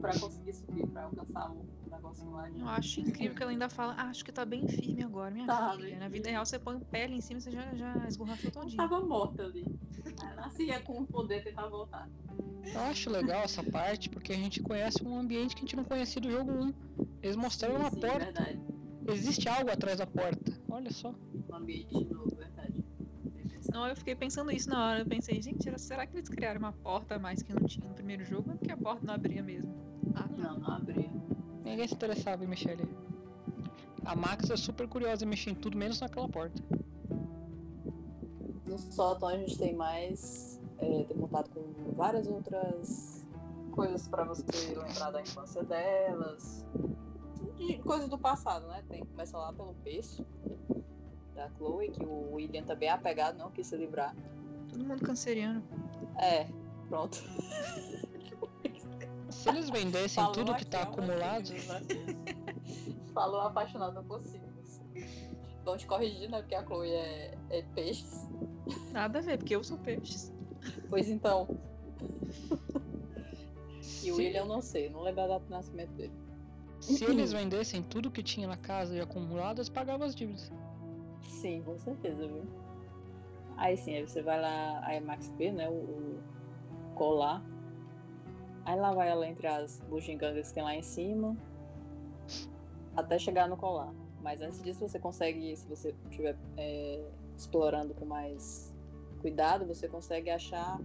para conseguir subir, para alcançar o de Eu acho incrível que ela ainda fala, ah, acho que tá bem firme agora, minha Tá, filha. bem Na vida real, você põe ali em cima e você já, já esborrachou todinho. Tava morta ali. Ela nascia com o poder tentar voltar. Eu acho legal essa parte porque a gente conhece um ambiente que a gente não conhecia do jogo 1. Eles mostraram uma Sim, porta. verdade. Existe algo atrás da porta. Olha só. Um ambiente novo, verdade. Não, eu fiquei pensando isso na hora. Eu pensei, gente, será- que eles criaram uma porta a mais que não tinha no primeiro jogo? Ou que a porta não abria mesmo? Ah, tá. Não, não abria. Ninguém se interessava em mexer ali. A Max é super curiosa em mexer em tudo, menos naquela porta. No sótão a gente tem mais. É, tem contato com várias outras coisas pra você lembrar da infância delas. De coisas do passado, né? Tem, começa lá pelo berço. da Chloe, que o William também é apegado, não quis se livrar. Todo mundo canceriano. É, pronto. Se eles vendessem Falou tudo que aqui, tá é acumulado, né? Falou apaixonado possível. Vão te corrigir, né? Porque a Chloe é, é peixes. Nada a ver, porque eu sou peixes. Pois então. E o William eu não sei, não lembro a data de nascimento dele. se eles vendessem tudo que tinha na casa e acumulado, eles pagavam as dívidas. Sim, com certeza, viu? Aí sim, aí você vai lá, aí a Max P, né? O, o colar. Aí lá vai ela entre as bugigangas que tem lá em cima. Até chegar no colar. Mas antes disso você consegue, se você estiver é, explorando com mais cuidado, você consegue achar.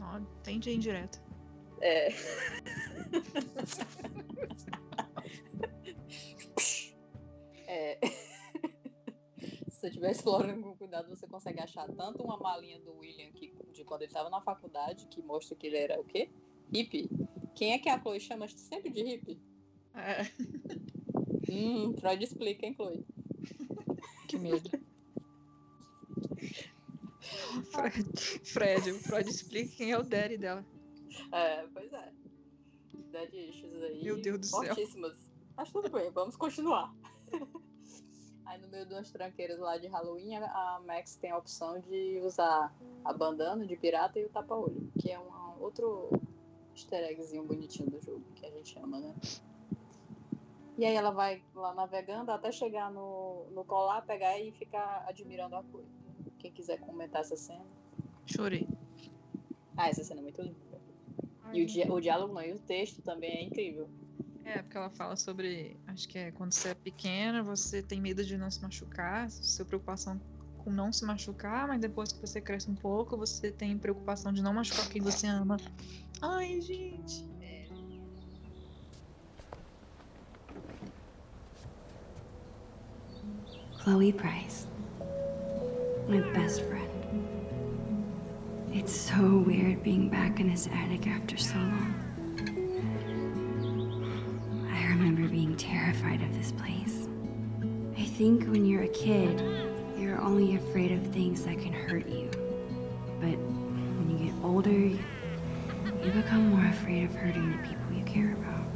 Ó, tende indireta. É... é... Se você estiver explorando com cuidado, você consegue achar tanto uma malinha do William que, de quando ele estava na faculdade, que mostra que ele era o quê? Hippie. Quem é que a Chloe chama sempre de hippie? É, Hum, Freud explica, hein, Chloe? Que medo. Fred, Fred, o Freud explica quem é o daddy dela. É, pois é. Dead issues aí. Meu Deus do céu. Mas tudo bem, vamos continuar. Aí no meio de umas tranqueiras lá de Halloween, a a Max tem a opção de usar a bandana de pirata e o tapa-olho, que é um outro easter eggzinho bonitinho do jogo, que a gente ama, né? E aí ela vai lá navegando até chegar no, no colar, pegar e ficar admirando a coisa. Quem quiser comentar essa cena. Chorei. Ah, essa cena é muito linda. E o, dia, o diálogo não, e o texto também é incrível. É, porque ela fala sobre. Acho que é quando você é pequena, você tem medo de não se machucar, sua preocupação com não se machucar, mas depois que você cresce um pouco, você tem preocupação de não machucar quem você ama. Ai, gente. Chloe Price. My best friend. It's so weird being back in his attic after so long. I remember being terrified of this place. I think when you're a kid, you're only afraid of things that can hurt you. But when you get older, you become more afraid of hurting the people you care about.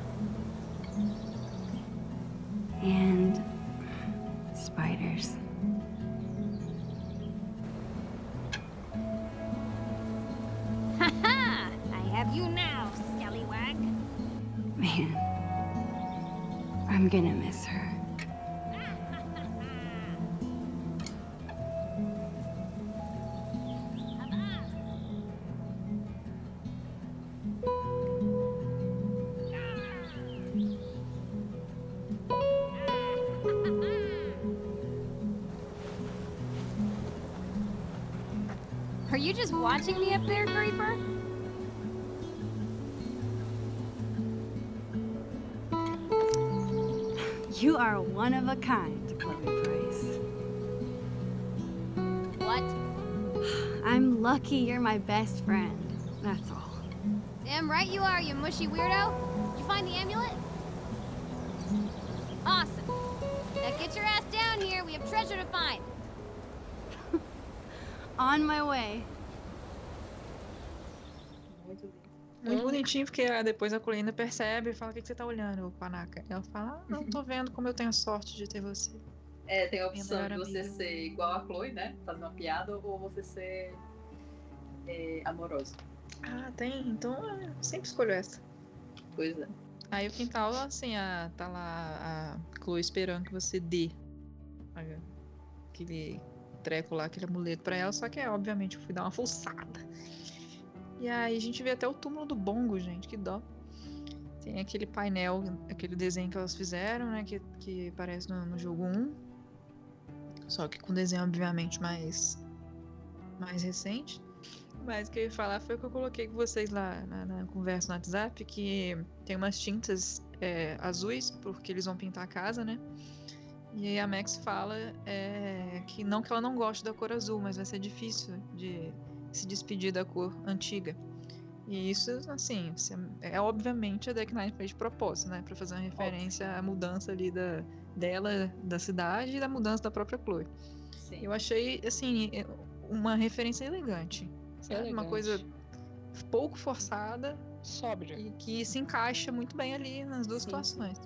And spiders. Ha! ha! I have you now, scallywag. Man, I'm gonna miss watching me up there, Creeper? You are one of a kind, Chloe Price. What? I'm lucky you're my best friend. That's all. Damn right you are, you mushy weirdo. Did you find the amulet? Awesome. Now get your ass down here. We have treasure to find. On my way. Bonitinho, porque depois a Colina percebe e fala: O que, que você tá olhando, Panaca? Ela fala: ah, Não, tô vendo como eu tenho a sorte de ter você. É, tem a opção de você amiga. ser igual a Chloe, né? Fazer uma piada, ou você ser é, amoroso. Ah, tem? Então eu sempre escolho essa. Pois é. Aí o quintal, assim, a, tá lá a Chloe esperando que você dê aquele treco lá, aquele amuleto pra ela, só que é, obviamente eu fui dar uma fuçada. E aí a gente vê até o túmulo do Bongo, gente, que dó. Tem aquele painel, aquele desenho que elas fizeram, né, que, que aparece no, no jogo 1. Só que com desenho, obviamente, mais, mais recente. Mas o que eu ia falar foi o que eu coloquei com vocês lá na, na conversa no WhatsApp, que tem umas tintas é, azuis, porque eles vão pintar a casa, né? E aí a Max fala é, que não que ela não goste da cor azul, mas vai ser difícil de se despedir da cor antiga. E isso, assim, se- é obviamente a Deck Nine fez de propósito, né? Pra fazer uma referência à mudança ali da, dela, da cidade e da mudança da própria Chloe. Sim. Eu achei, assim, é, uma referência elegante. Sabe? Uma coisa pouco forçada Sóbria. e que se encaixa muito bem ali nas duas Sim. situações.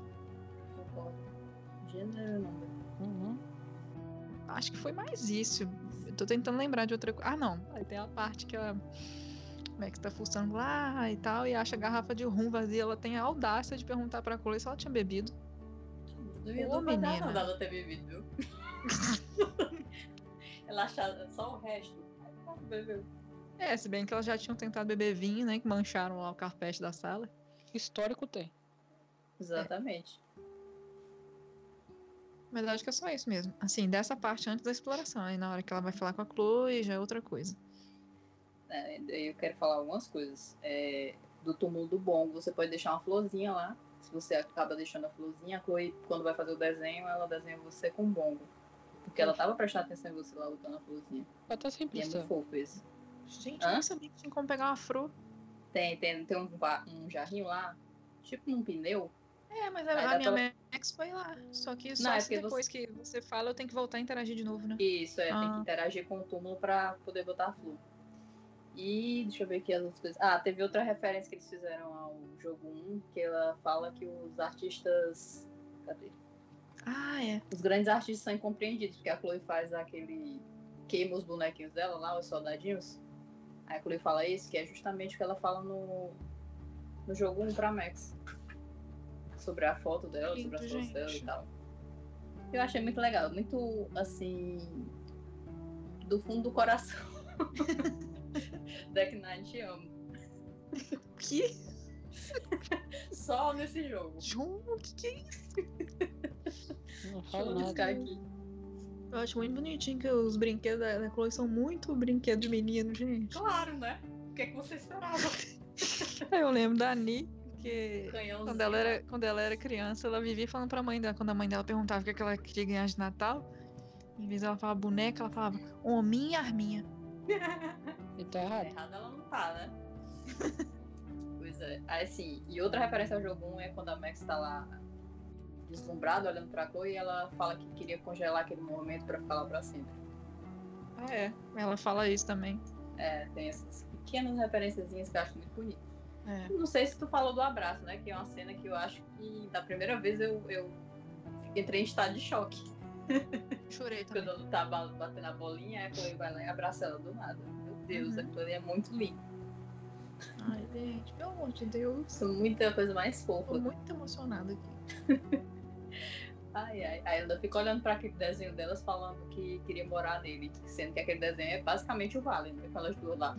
Concordo. Gênero número. Uhum. Acho que foi mais isso. Tô tentando lembrar de outra coisa. Ah, não. Aí tem a parte que ela. Max tá fuçando lá e tal, e acha a garrafa de rum vazia. Ela tem a audácia de perguntar pra Chloe se ela tinha bebido. Não ia Ô, menina. não dela ter bebido, viu? Ela achava só o resto. Aí pronto, bebeu. É, se bem que elas já tinham tentado beber vinho, né? Que mancharam lá o carpete da sala. Histórico tem. Exatamente. Mas eu acho que é só isso mesmo. Assim, dessa parte antes da exploração. Aí na hora que ela vai falar com a Chloe, já é outra coisa. É, eu quero falar algumas coisas. É, do túmulo do Bongo, você pode deixar uma florzinha lá. Se você acaba deixando a florzinha, a Chloe, quando vai fazer o desenho, ela desenha você com bongo. Porque ela tava prestando atenção em você lá botando a florzinha. Até sem E é muito fofo esse. Gente, Hã? eu não sabia que tinha como pegar uma fro. Tem, tem, tem um, um jarrinho lá, tipo num pneu. É, mas a, a minha Max foi lá. Só que só Não, é se depois que você fala, eu tenho que voltar a interagir de novo, né? Isso, é, tem Ah. que interagir com o túmulo pra poder botar a flor. E deixa eu ver aqui as outras coisas. Ah, teve outra referência que eles fizeram ao jogo 1, que ela fala que os artistas. Cadê? Ah, é. Os grandes artistas são incompreendidos, porque a Chloe faz aquele. queima os bonequinhos dela lá, os soldadinhos. Aí a Chloe fala isso, que é justamente o que ela fala no, no jogo 1 pra Max. Sobre a foto dela, sobre as Lindo, fotos dela e tal. Eu achei muito legal, muito assim. do fundo do coração. Deck Nine te amo. Que? Só nesse jogo. João, o que, que é isso? Não Deixa falo eu nada. buscar aqui. Eu acho muito bonitinho que os brinquedos da, da Chloe são muito brinquedos de menino, gente. Claro, né? O que, é que você esperava? Eu lembro da Ani, que Canhãozinho. quando ela, era, quando ela era criança, ela vivia falando pra mãe dela, quando a mãe dela perguntava o que, é que ela queria ganhar de Natal, em vez dela falar boneca, ela falava hominho e arminha. E tá errado. Errada ela não tá, né? pois é. Aí assim, e outra referência ao jogo 1 é quando a Max tá lá deslumbrada, olhando pra Chloe, e ela fala que queria congelar aquele momento pra ficar lá pra sempre. Ah, é. Ela fala isso também. É, tem essas pequenas referenciazinhas que eu acho muito bonito. É. Não sei se tu falou do abraço, né? Que é uma cena que eu acho que da primeira vez eu, eu entrei em estado de choque. Chorei também. Quando tá ba- batendo a bolinha, aí a Chloe vai lá e abraça ela do nada. Meu Deus, Uhum. aquilo ali é muito lindo. Ai, gente, pelo amor de Deus. É muita coisa mais fofa. Tô muito emocionada aqui. Ai, ai. Aí eu ainda fico olhando pra aquele desenho delas falando que queria morar nele. Sendo que aquele desenho é basicamente o Vale, né? Aquelas duas lá.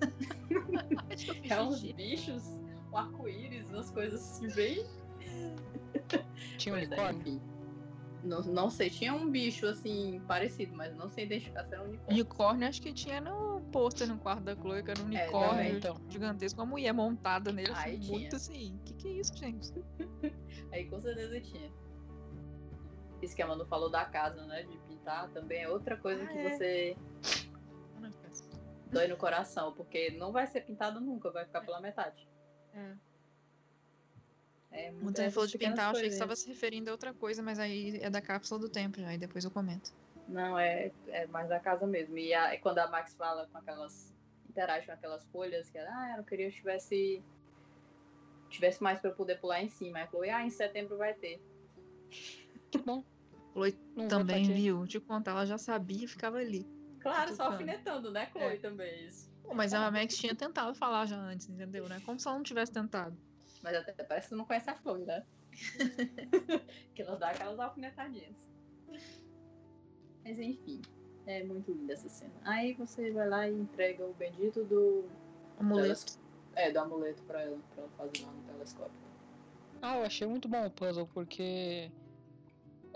É uns bichos, um arco-íris, umas coisas assim bem. Tinha um é, unicórnio? Não, não sei, tinha um bicho assim parecido, mas não sei identificar se era um unicórnio. Unicórnio, acho que tinha no pôster no quarto da Chloe, que era um É, unicórnio também. então. gigantesco, uma mulher montada nele, assim, tinha. muito assim. O que, que é isso, gente? Aí com certeza tinha. Isso que a Manu falou da casa, né? De pintar, também é outra coisa Ah, que é. você dói no coração, porque não vai ser pintado nunca, vai ficar pela metade. É. É, O muitas Tânia falou de pintar, eu achei que estava se referindo a outra coisa, mas aí é da cápsula do tempo já, e depois eu comento. Não, é, é mais da casa mesmo. E a- quando a Max fala com aquelas. interage com aquelas folhas, que ela, ah, eu não queria que tivesse. tivesse mais pra eu poder pular em cima. Aí a Chloe, ah, em setembro vai ter. Que bom. Chloe Também, tá viu? Te contar, ela já sabia e ficava ali. Claro, só alfinetando, né, Chloe, É. também isso. Pô, mas a Max tinha tentado falar já antes, entendeu, né? Como se ela não tivesse tentado. Mas até parece que tu não conhece a Chloe, né? que ela dá aquelas alfinetadinhas. Mas enfim, é muito linda essa cena. Aí você vai lá e entrega o bendito do. Amuleto. É, do amuleto pra ela, pra ela fazer lá no telescópio. Ah, eu achei muito bom o puzzle, porque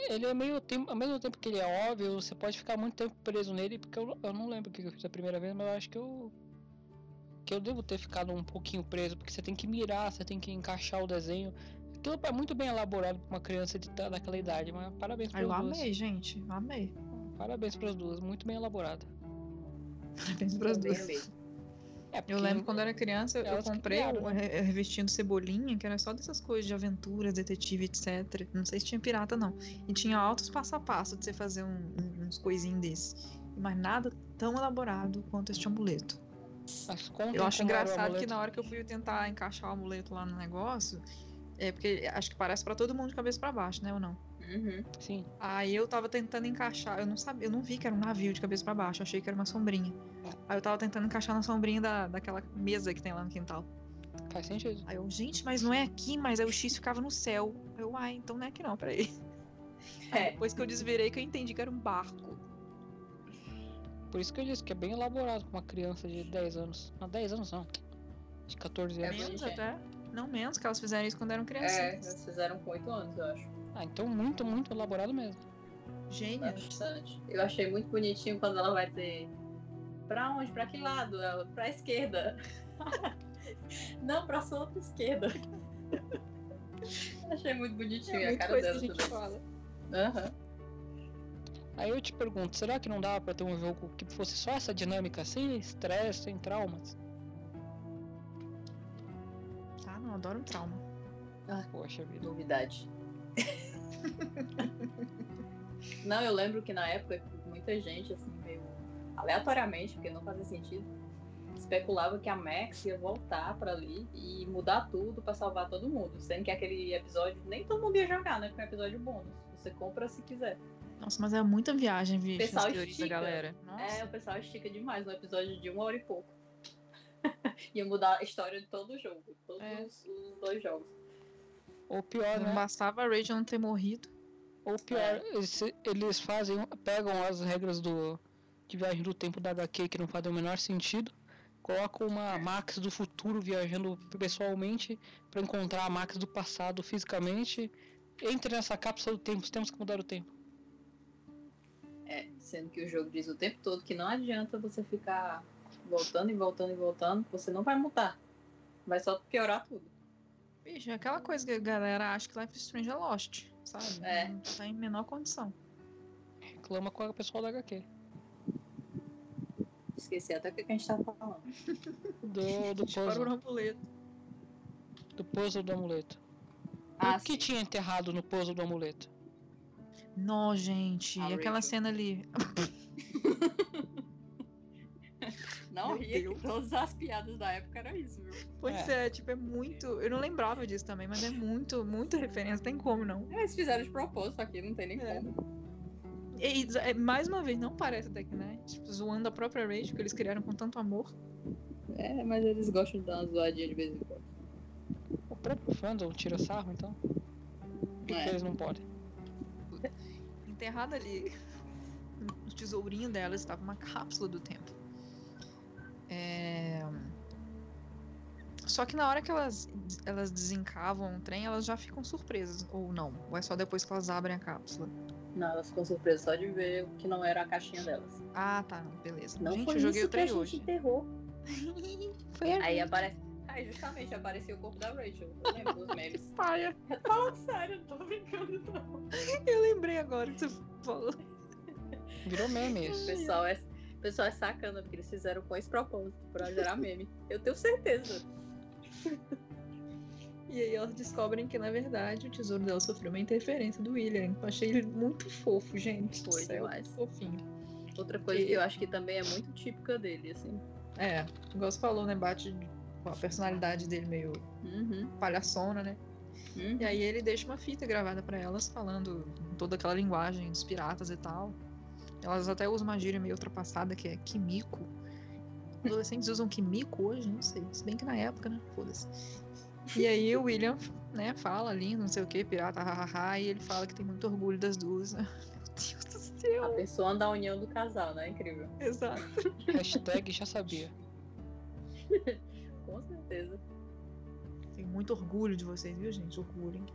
ele é meio tempo, ao mesmo tempo que ele é óbvio, você pode ficar muito tempo preso nele, porque eu, eu não lembro o que eu fiz a primeira vez, mas eu acho que eu que eu devo ter ficado um pouquinho preso, porque você tem que mirar, você tem que encaixar o desenho. Aquilo é muito bem elaborado pra uma criança de, daquela idade, mas parabéns para eu duas. amei, gente. Eu amei. Parabéns para as duas, muito bem elaborado. Parabéns pras Também duas. É, Eu lembro quando eu era criança, eu que comprei criaram, né? re- revestinho do Cebolinha, que era só dessas coisas de aventura, detetive, etc. Não sei se tinha pirata, não. E tinha altos passo a passo de você fazer um- uns coisinhos desses. Mas nada tão elaborado quanto este amuleto. Eu acho engraçado que na hora que eu fui tentar encaixar o amuleto lá no negócio, é porque acho que parece pra todo mundo de cabeça pra baixo, né, ou não? Uhum. Sim. Aí eu tava tentando encaixar, eu não sabia, eu não vi que era um navio de cabeça pra baixo, achei que era uma sombrinha. Aí eu tava tentando encaixar na sombrinha da, daquela mesa que tem lá no quintal. Faz sentido. Aí eu, gente, mas não é aqui, mas aí o X ficava no céu. Aí Eu, ai, então não é aqui não, peraí. Aí É. depois que eu desvirei que eu entendi que era um barco. Por isso que eu disse que é bem elaborado com uma criança de 10 anos. Não, 10 anos não. De 14 É anos. menos bonitinho. até. Não menos, que elas fizeram isso quando eram É, crianças. eles fizeram com 8 anos, eu acho. Ah, então muito, muito elaborado mesmo. Gênia. Bastante. Eu achei muito bonitinho quando ela vai ter. Pra onde? Pra que lado? Ela, Pra esquerda. Não, pra sua outra esquerda. achei muito bonitinho É a cara coisa dela que a gente fala. Aham. Aí eu te pergunto, será que não dava pra ter um jogo que fosse só essa dinâmica, sem estresse, sem traumas? Ah, não, adoro um trauma. Poxa vida. Novidade. Não, eu lembro que na época muita gente, assim, meio aleatoriamente, porque não fazia sentido, especulava que a Max ia voltar pra ali e mudar tudo pra salvar todo mundo. Sendo que aquele episódio nem todo mundo ia jogar, né? Porque é um episódio bônus. Você compra se quiser. Nossa, mas é muita viagem, bicho, Pessoal as teorias da estica. galera. Nossa. É, o pessoal estica demais no episódio de uma hora e pouco. ia mudar a história de todo o jogo. Todos É. os, dois jogos. Ou pior, Não né? bastava a Rachel não ter morrido. Ou pior, eles, eles fazem, pegam as regras do de viagem do tempo da HQ que não fazem o menor sentido, colocam uma Max do futuro viajando pessoalmente pra encontrar a Max do passado fisicamente. Entre nessa cápsula do tempo, temos que mudar o tempo. É, sendo que o jogo diz o tempo todo que não adianta você ficar voltando e voltando e voltando, você não vai mudar. Vai só piorar tudo. Bicho, é aquela coisa que a galera acha que Life is Strange é Lost, sabe? É. Não tá em menor condição. Reclama com o pessoal da HQ. Esqueci até o que a gente tava falando. Do, do puzzle. amuleto. Do puzzle do amuleto. Ah, o que tinha enterrado no puzzle do amuleto? Nó, gente. A aquela Rachel. cena ali. Não Meu ria Deus. que todas as piadas da época era isso, viu? Pois é. tipo, é muito. Eu não lembrava disso também, mas é muito, muita referência. Tem como não. Eles fizeram de propósito aqui, não tem nem É. como. E, é, mais uma vez, não parece até que, né? Tipo, zoando a própria Rachel, que eles criaram com tanto amor. É, mas eles gostam de dar uma zoadinha de vez em quando. O próprio fandom tira sarro, então. Por que É. eles não podem? Enterrada ali no tesourinho dela estava uma cápsula do tempo. É... Só que na hora que elas, elas desencavam o trem, elas já ficam surpresas, ou não? Ou é só depois que elas abrem a cápsula? Não, elas ficam surpresas só de ver que não era a caixinha delas. Ah, tá, beleza. Não gente, foi eu joguei isso o que a trem gente hoje. enterrou. Foi a Aí aparece. Aí justamente apareceu o corpo da Rachel. Eu lembro dos memes. paia. Falando sério, não tô brincando não. Eu lembrei agora que você falou. Virou meme isso. pessoal é, o pessoal é sacana, porque eles fizeram com esse propósito, pra gerar meme. Eu tenho certeza. E aí elas descobrem que, na verdade, o tesouro dela sofreu uma interferência do William. Eu achei ele muito fofo, gente. Foi céu, demais. fofinho. Outra coisa Que- que eu acho que também é muito típica dele, assim. É, igual você falou, né? Bate com a personalidade dele meio Uhum, palhaçona, né? uhum. E aí ele deixa uma fita gravada pra elas, falando toda aquela linguagem dos piratas e tal. Elas até usam uma gíria meio ultrapassada, que é Kimiko. Adolescentes usam Kimiko hoje? Não sei. Se bem que na época, né? Foda-se. E aí o William, né, fala ali, não sei o que, pirata, hahaha, e ele fala que tem muito orgulho das duas. Meu Deus do A céu! pessoa da união do casal, né? Incrível. Exato. Hashtag já sabia. Com certeza. Tenho muito orgulho de vocês, viu, gente? Orgulho, hein?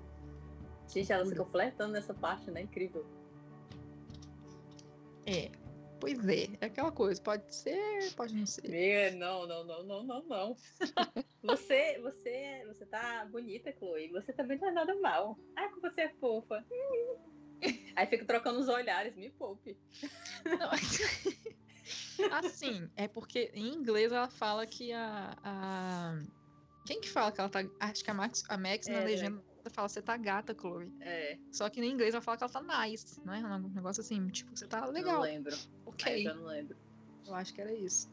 Gente, elas Orgulho. ficam flertando nessa parte, né? Incrível. É. Pois é, é aquela coisa, pode ser, pode não ser. Amiga, não, não, não, não, não, não. Você, você, você tá bonita, Chloe. Você também não é nada mal. Ai, como você é fofa. Aí fica trocando os olhares, me poupe. Não, Assim, é porque em inglês ela fala que a. a... Quem que fala que ela tá. Acho que a Max, a Max na É, legenda fala você tá gata, Chloe. É, Só que em inglês ela fala que ela tá nice, não é? Um negócio assim, tipo, você tá não legal. lembro. Aí Ok. já não lembro. Eu acho que era isso.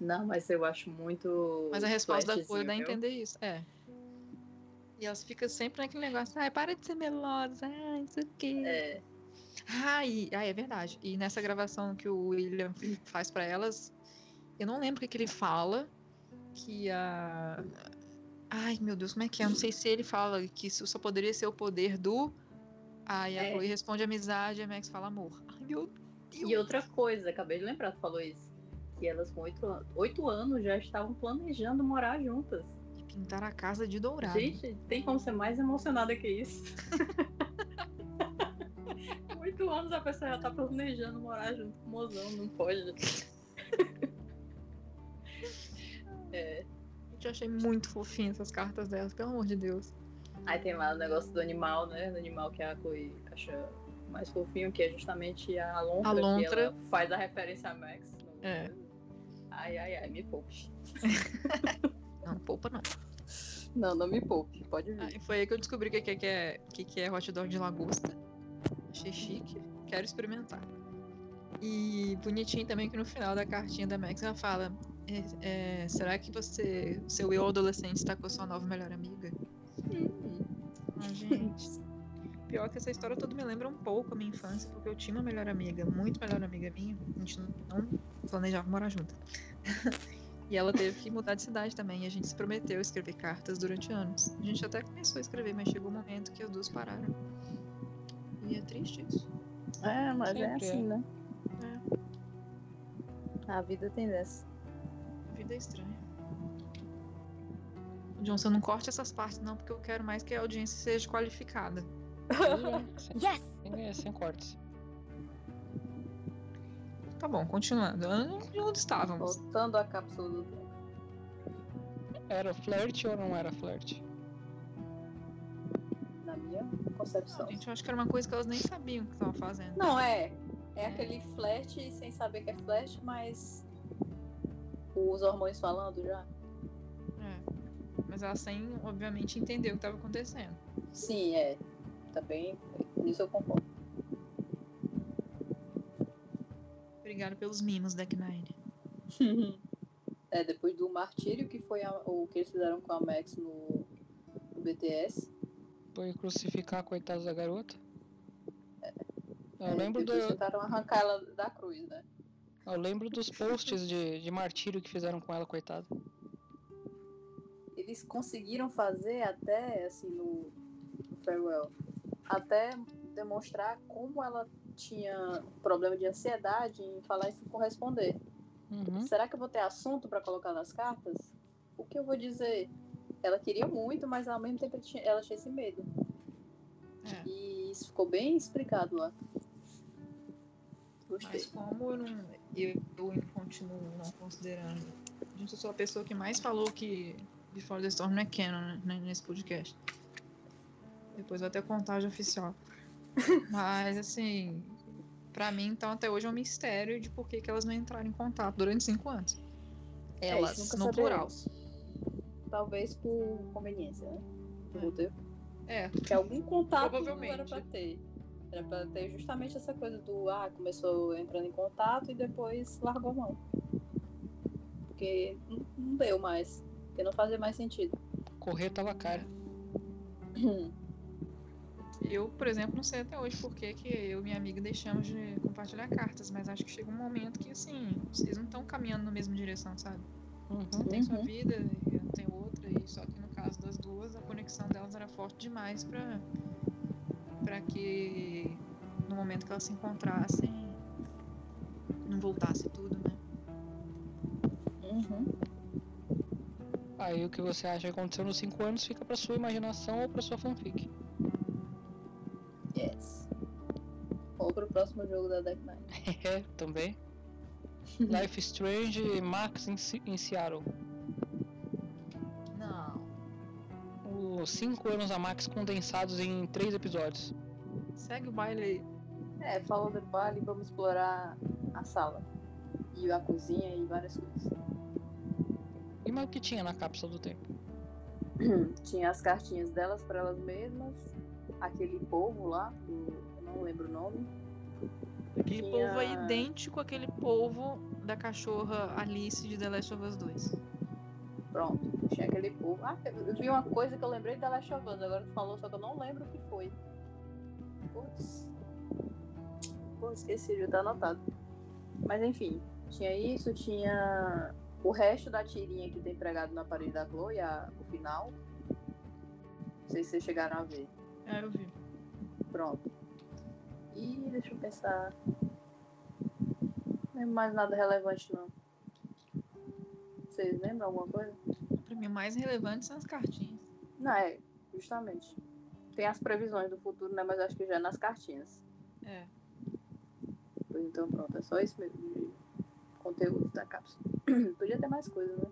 Não, mas eu acho muito. Mas a resposta da Chloe dá a entender isso. É. E elas ficam sempre naquele negócio, ai, para de ser melosa, ai, isso aqui. É, Ah, e, ah, é verdade. E nessa gravação que o William faz pra elas, eu não lembro o que, que ele fala. Que a. Ai, meu Deus, como é que é? Eu não sei se ele fala que isso só poderia ser o poder do. Aí a É. Chloe responde amizade a Max fala amor. Ai, meu Deus. E outra coisa, acabei de lembrar, tu falou isso. Que elas com oito an- oito anos já estavam planejando morar juntas. E pintar a casa de dourado. Gente, tem como ser mais emocionada que isso? Oito anos a pessoa já tá planejando morar junto com o mozão, não pode. É. Eu achei muito fofinho essas cartas delas, pelo amor de Deus. Aí tem lá o negócio do animal, né? Do animal que a Chloe acha mais fofinho, que é justamente a lontra, A que lontra. ela faz a referência a Max. no- É. Ai, ai, ai, me poupe. Não, poupa não. Não, não me poupe, pode vir. Aí foi aí que eu descobri o que, que, que é, que, que é hot dog de lagosta. Achei chique, quero experimentar. E bonitinho também que no final da cartinha da Max ela fala: é, é, Será que você, seu eu adolescente, está com a sua nova melhor amiga? Hum. Ah, gente. Pior que essa história toda me lembra um pouco a minha infância, porque eu tinha uma melhor amiga, muito melhor amiga minha. A gente não planejava morar junto. e ela teve que mudar de cidade também. E a gente se prometeu escrever cartas durante anos. A gente até começou a escrever, mas chegou um momento que as duas pararam. E é triste isso. É, mas é Sempre é. assim, né? É, A vida tem dessa. Vida é estranha. Johnson, não corte essas partes, não, porque eu quero mais que a audiência seja qualificada. Yes! sem, sem cortes. Tá bom, continuando. Onde onde estávamos? Voltando à cápsula do tempo. Era flerte ou não era flerte? Na minha concepção. Gente, eu acho que era uma coisa que elas nem sabiam que estavam fazendo. Não, é. É aquele flerte sem saber que é flerte, mas os hormônios falando já. É. Mas ela sem, obviamente, entender o que estava acontecendo. Sim, é. Também, nisso eu concordo. Obrigada pelos mimos, Deck Nine. é, depois do martírio que foi a- o que eles fizeram com a Max no, no BTS. Foi crucificar coitados da garota? Eu é, lembro, do, tentaram arrancar ela da cruz, né? Eu lembro dos posts de, de martírio que fizeram com ela, coitada. Eles conseguiram fazer até, assim, no, no Farewell, até demonstrar como ela tinha problema de ansiedade em falar isso corresponder. Uhum. Será que eu vou ter assunto para colocar nas cartas? O que eu vou dizer? Ela queria muito, mas ao mesmo tempo ela tinha, ela tinha esse medo. É. E isso ficou bem explicado lá. Gostei. Mas como eu, não, eu, eu continuo não considerando. Gente, eu sou a pessoa que mais falou que Before the Storm não é canon né, nesse podcast. Depois vou até contagem oficial. Mas assim, pra mim, então, até hoje é um mistério de por que, que elas não entraram em contato durante cinco anos. É, Elas, isso no plural. Talvez por conveniência, né? Do É. É, Porque algum contato Provavelmente. era pra ter. Era pra ter justamente essa coisa do ah, começou entrando em contato e depois largou a mão. Porque não- deu mais. Porque não fazia mais sentido. Correr tava caro. Eu, por exemplo, não sei até hoje por que, que eu e minha amiga deixamos de compartilhar cartas, mas acho que chega um momento que, assim, vocês não estão caminhando na mesma direção, sabe? Uhum. tem sua Uhum. vida e eu tenho outra, e só que no caso das duas, a conexão delas era forte demais pra, pra que no momento que elas se encontrassem, não voltasse tudo, né? Uhum. Aí o que você acha que aconteceu nos 5 anos fica pra sua imaginação ou pra sua fanfic. Yes. Ou pro próximo jogo da Deck Nine. É, também. Life Strange e Max em, em Seattle. 5 anos da Max condensados em 3 episódios. Segue o baile aí. É, falou do baile, vamos explorar a sala. e a cozinha e várias coisas. E mais o que tinha na cápsula do tempo? tinha as cartinhas delas para elas mesmas, aquele povo lá, que eu não lembro o nome. Aquele Tinha- polvo é idêntico àquele polvo da cachorra Alice de The Last of Us 2. Pronto, tinha aquele povo. Ah, eu vi uma coisa que eu lembrei da Last of Us, agora tu falou, só que eu não lembro o que foi. Putz. Pô, esqueci, já tá anotado. Mas enfim, tinha isso, tinha o resto da tirinha que tem pregado na parede da Chloe, a, o final. Não sei se vocês chegaram a ver. É, eu vi. Pronto. E deixa eu pensar. Não lembro mais nada relevante não. Vocês lembram alguma coisa? Pra mim, o mais relevante são as cartinhas. Não, é, justamente. Tem as previsões do futuro, né? Mas acho que já é nas cartinhas. É. Pois então pronto, é só isso mesmo de conteúdo da cápsula. Podia ter mais coisa, né?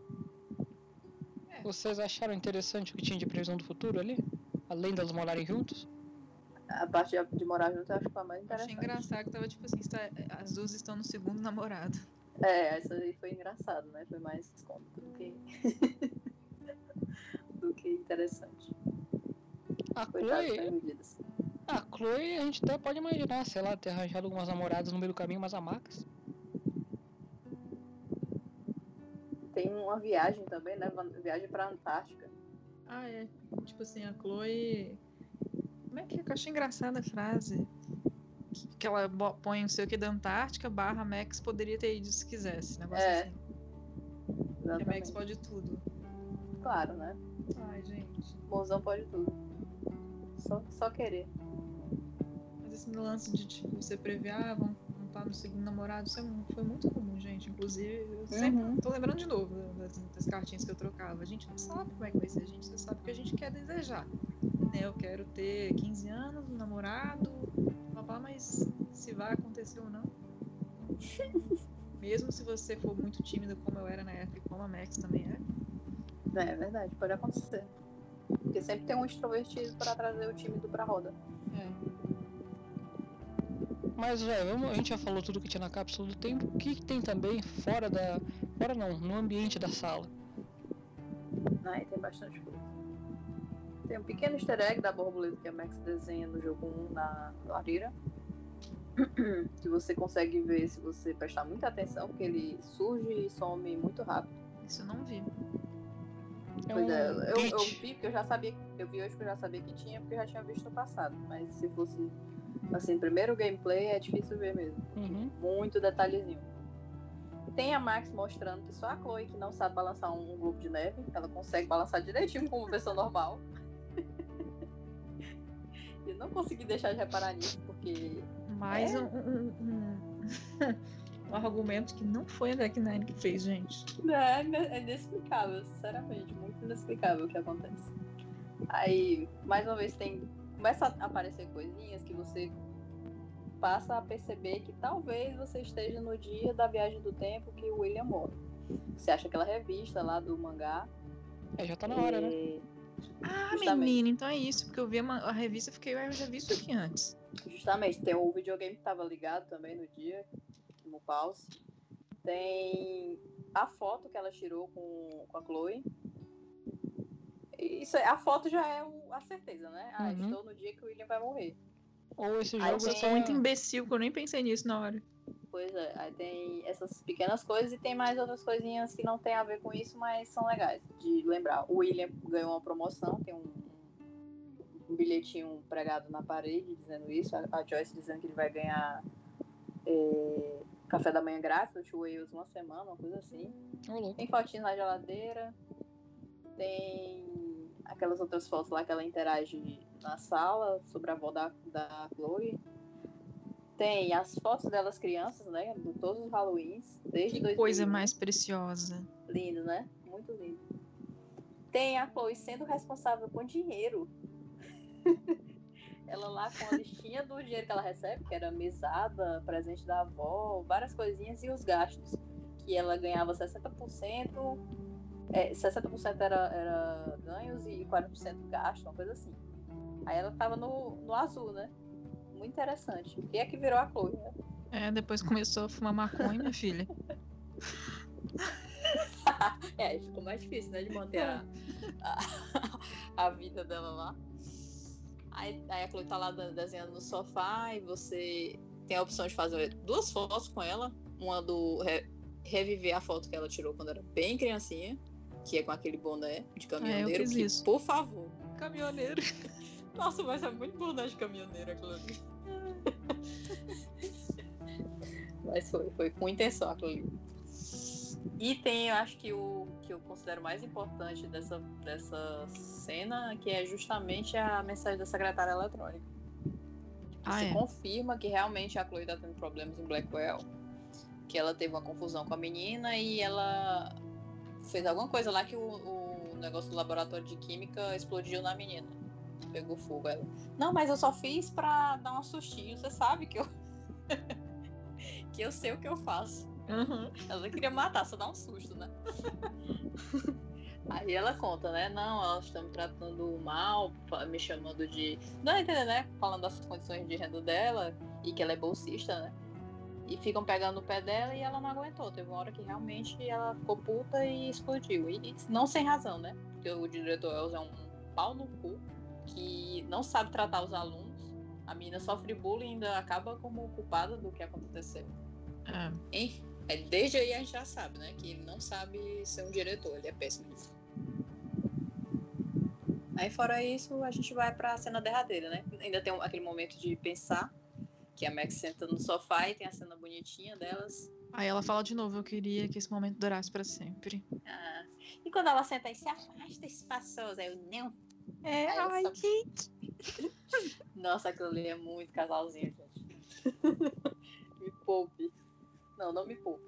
Vocês acharam interessante o que tinha de previsão do futuro ali? Além delas morarem juntos? A parte de- morar junto eu acho que foi a mais Achei interessante. engraçado que tava tipo assim, está- as duas estão no segundo namorado. É, essa aí foi engraçado, né? Foi mais cômico do que. do que interessante. A Chloe, medidas. a Chloe, a gente até pode imaginar, sei lá, ter arranjado algumas namoradas no meio do caminho, umas amacas. Tem uma viagem também, né? Uma viagem pra Antártica. Ah, é. Tipo assim, a Chloe. Como é que é? Que eu achei engraçada a frase. Que- ela põe não sei o que da Antártica, barra Max poderia ter ido se quisesse. Negócio É, assim. Que a Max pode tudo. Claro, né? Ai, gente. Mozão pode tudo. Só, só querer. Mas esse lance de, tipo, você prever, ah, vão estar no segundo namorado, isso é foi muito comum, gente. Inclusive, eu sempre Uhum. tô lembrando de novo das, das cartinhas que eu trocava. A gente não sabe como é que vai ser, a gente só sabe o que a gente quer desejar. Né? Eu quero ter 15 anos, um namorado, blá, mas se vai acontecer ou não. Mesmo se você for muito tímida como eu era na época e como a Max também é. É, é verdade, pode acontecer. Porque sempre tem um extrovertido pra trazer o tímido pra roda. É. Mas, velho, a gente já falou tudo que tinha na cápsula do tempo. O que, que tem também fora da. Fora não, no ambiente da sala? Aí tem bastante coisa. Tem um pequeno easter egg da borboleta que a Max desenha no jogo 1 na lareira. Que você consegue ver se você prestar muita atenção, porque ele surge e some muito rápido. Isso eu não vi. É Pois um é, eu, eu vi porque eu já sabia, eu vi hoje porque eu já sabia que tinha, porque eu já tinha visto no passado. Mas se fosse assim, primeiro gameplay é difícil ver mesmo. Uhum. Muito detalhezinho. Tem a Max mostrando que só a Chloe que não sabe balançar um, um globo de neve. Ela consegue balançar direitinho como uma pessoa normal. E eu não consegui deixar de reparar nisso, porque. Mais É? um, um, um- um argumento que não foi a Deck Nine que fez, gente. É, é inexplicável, sinceramente. Muito inexplicável o que acontece. Aí, mais uma vez, tem. Começa a aparecer coisinhas que você passa a perceber que talvez você esteja no dia da viagem do tempo que o William morre. Você acha aquela revista lá do mangá. É, já tá na hora, né? Ah, Justamente. menina, então é isso, porque eu vi a, ma- a revista e fiquei, "Ué, eu já vi isso aqui antes. Justamente, tem o videogame que tava ligado também no dia, no pause. Tem a foto que ela tirou com, com a Chloe. Isso, é- a foto já é o- a certeza, né? Ah, Uhum. estou no dia que o William vai morrer. Ou esse Aí jogo Eu tem- sou muito imbecil, que eu nem pensei nisso na hora. Pois é, aí tem essas pequenas coisas e tem mais outras coisinhas que não tem a ver com isso, mas são legais de lembrar. O William ganhou uma promoção, tem um, um bilhetinho pregado na parede dizendo isso. A, a Joyce dizendo que ele vai ganhar é, café da manhã grátis Two Wales uma semana, uma coisa assim. Tem fotinhos na geladeira, tem aquelas outras fotos lá que ela interage na sala sobre a avó da, da Chloe. Tem as fotos delas crianças, né? De todos os Halloweens, desde Que 2001. coisa mais preciosa. Lindo, né? Muito lindo. Tem a Chloe sendo responsável com dinheiro. ela lá com a listinha do dinheiro que ela recebe, que era mesada, presente da avó, várias coisinhas, e os gastos. Que ela ganhava 60%, é, 60% era, era ganhos e 40% gasto, uma coisa assim. Aí ela tava no, no azul, né? Muito interessante. O que é que virou a Chloe, né? É, depois começou a fumar maconha, minha filha. é, ficou mais difícil, né? De manter a, a, a vida dela lá. Aí, aí a Chloe tá lá desenhando no sofá e você tem a opção de fazer duas fotos com ela. Uma do re, reviver a foto que ela tirou quando era bem criancinha, que é com aquele boné de caminhoneiro. É, eu fiz que, isso. Por favor. Caminhoneiro. Nossa, mas é muito boné de caminhoneiro aquilo ali. mas foi, foi com intenção aquilo ali. E tem, eu acho que o que eu considero mais importante dessa, dessa cena, que é justamente a mensagem da secretária eletrônica. Que Ah, se é. confirma que realmente a Chloe tá tendo problemas em Blackwell. Que ela teve uma confusão com a menina e ela fez alguma coisa lá que o, o negócio do laboratório de química explodiu na menina. Pegou fogo ela. Não, mas eu só fiz pra dar um sustinho. Você sabe que eu. que eu sei o que eu faço. Uhum. Ela queria matar, só dar um susto, né? Aí ela conta, né? Não, elas estão me tratando mal, me chamando de. Não, entendeu, né? Falando das condições de renda dela e que ela é bolsista, né? E ficam pegando o pé dela e ela não aguentou. Teve uma hora que realmente ela ficou puta e explodiu. E e não sem razão, né? Porque o diretor Elza é um pau no cu que não sabe tratar os alunos. A menina sofre bullying e ainda acaba como culpada do que aconteceu. É. Enfim, é, desde aí a gente já sabe, né? Que ele não sabe ser um diretor, ele é péssimo nisso. Aí fora isso, a gente vai pra cena derradeira, né? Ainda tem aquele momento de pensar, que a Max senta no sofá e tem a cena bonitinha delas. Aí ela fala de novo, eu queria que esse momento durasse pra sempre. Ah, e quando ela senta aí, se afasta espaçoso, aí eu não. É, eu ai, que... Nossa, aquilo ali é muito casalzinho, gente. me poupe. Não, não me poupe.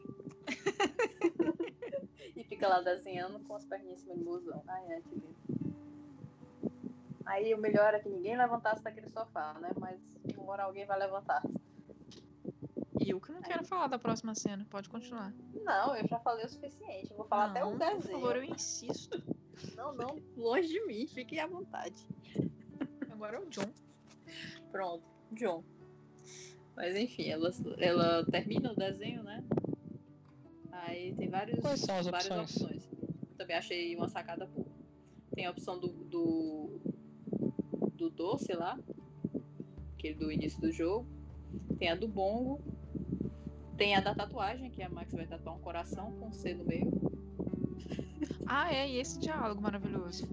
e fica lá desenhando com as perninhas em cima de busão. Ai, é, que lindo. Aí o melhor é que ninguém levantasse daquele sofá, né? Mas uma hora alguém vai levantar. E eu que não quero falar da próxima cena, pode continuar. Não, eu já falei o suficiente. Eu vou falar até o Não, desenho. Por favor, eu insisto. Não, não, longe de mim. Fiquem à vontade. Agora é o John. Pronto, John. Mas enfim, ela, ela termina o desenho, né? Aí tem vários, Quais são as várias opções? opções. Também achei uma sacada boa. Tem a opção do, do, do doce lá, aquele do início do jogo. Tem a do bongo. Tem a da tatuagem, que a Max vai tatuar um coração com um C no meio. Ah, é, e esse diálogo maravilhoso.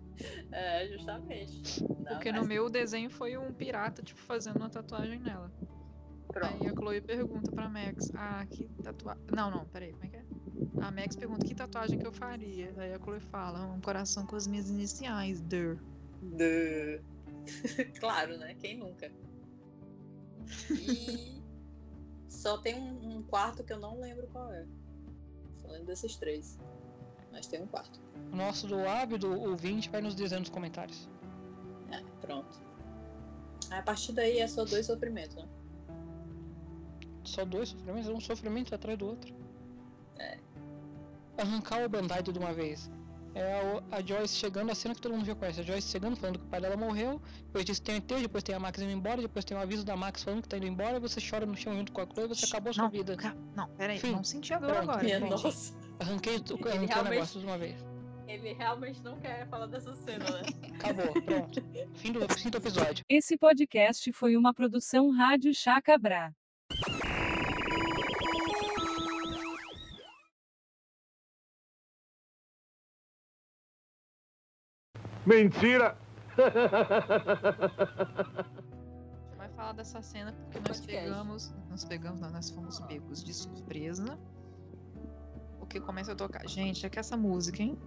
É, justamente. Não, Porque mas no meu desenho foi um pirata, tipo, fazendo uma tatuagem nela. Pronto. Aí a Chloe pergunta pra Max, ah, que tatuagem. Não, não, peraí, como é que é? A Max pergunta que tatuagem que eu faria. Aí a Chloe fala, um coração com as minhas iniciais, der. Do... claro, né? Quem nunca? E só tem um, um quarto que eu não lembro qual é. Só lembro desses três. Mas tem um quarto. O nosso do ávido ouvinte vai nos dizer nos comentários. É, pronto. A partir daí é só dois sofrimentos, né? Só dois sofrimentos, um sofrimento atrás do outro. É. Arrancar o band-aid de uma vez. É a, a Joyce chegando, a cena que todo mundo já conhece. A Joyce chegando, falando que o pai dela morreu. Depois disso tem o ET, depois tem a Max indo embora. Depois tem o aviso da Max falando que tá indo embora. Você chora no chão junto com a Chloe você acabou a sua não, vida. Não, peraí, Fim. não senti a dor agora. Minha gente. nossa. Arranquei, o- Ele arranquei o realmente- negócio de uma vez. Ele realmente não quer falar dessa cena, né? Acabou, pronto. Fim do, fim do episódio. Esse podcast foi uma produção Rádio Chacabra. Mentira! vai falar dessa cena porque nós Podcast. pegamos. Nós pegamos, não, nós fomos pegos de surpresa. Porque começa a tocar. Gente, é que essa música, hein?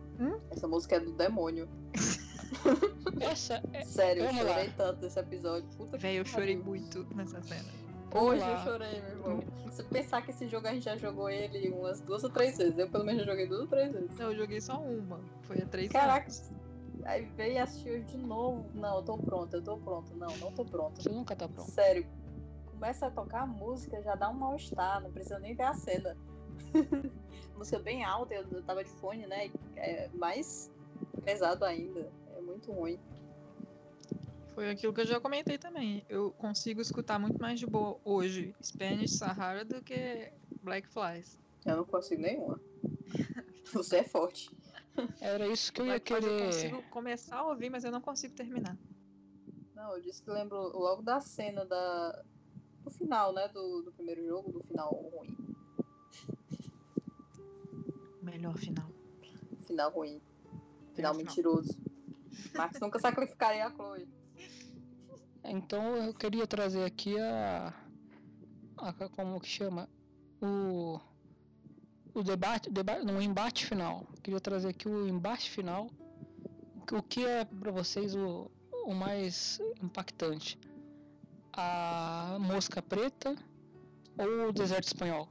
Essa música é do demônio. Essa é. Sério, eu Vamos lá. chorei tanto nesse episódio. Puta que Véi, eu chorei muito nessa cena. Hoje eu lá. chorei, meu irmão. Se pensar que esse jogo a gente já jogou ele umas duas ou três vezes. Eu pelo menos já joguei duas ou três vezes. Não, eu joguei só uma. Foi a três Caraca. anos. Aí veio e assistiu de novo. Não, eu tô pronta, eu tô pronta. Não, não tô pronta. Você nunca tá pronto. Sério. Começa a tocar a música, já dá um mal-estar, não precisa nem ver a cena. música bem alta, eu, eu tava de fone, né? É mais pesado ainda. É muito ruim. Foi aquilo que eu já comentei também. Eu consigo escutar muito mais de boa hoje Spanish Sahara do que Black Flies. Eu não consigo nenhuma. Você é forte. Era isso que eu ia querer. Eu consigo começar a ouvir, mas eu não consigo terminar. Não, eu disse que lembro logo da cena da. do final, né? Do, do primeiro jogo, do final ruim. Melhor final. Final ruim. Final final. mentiroso. Max nunca sacrificaria a Chloe. Então eu queria trazer aqui a. a como que chama? O. O debate, debate. Não, o embate final. Queria trazer aqui o embate final. O que é pra vocês o, o mais impactante? A mosca preta ou o deserto espanhol?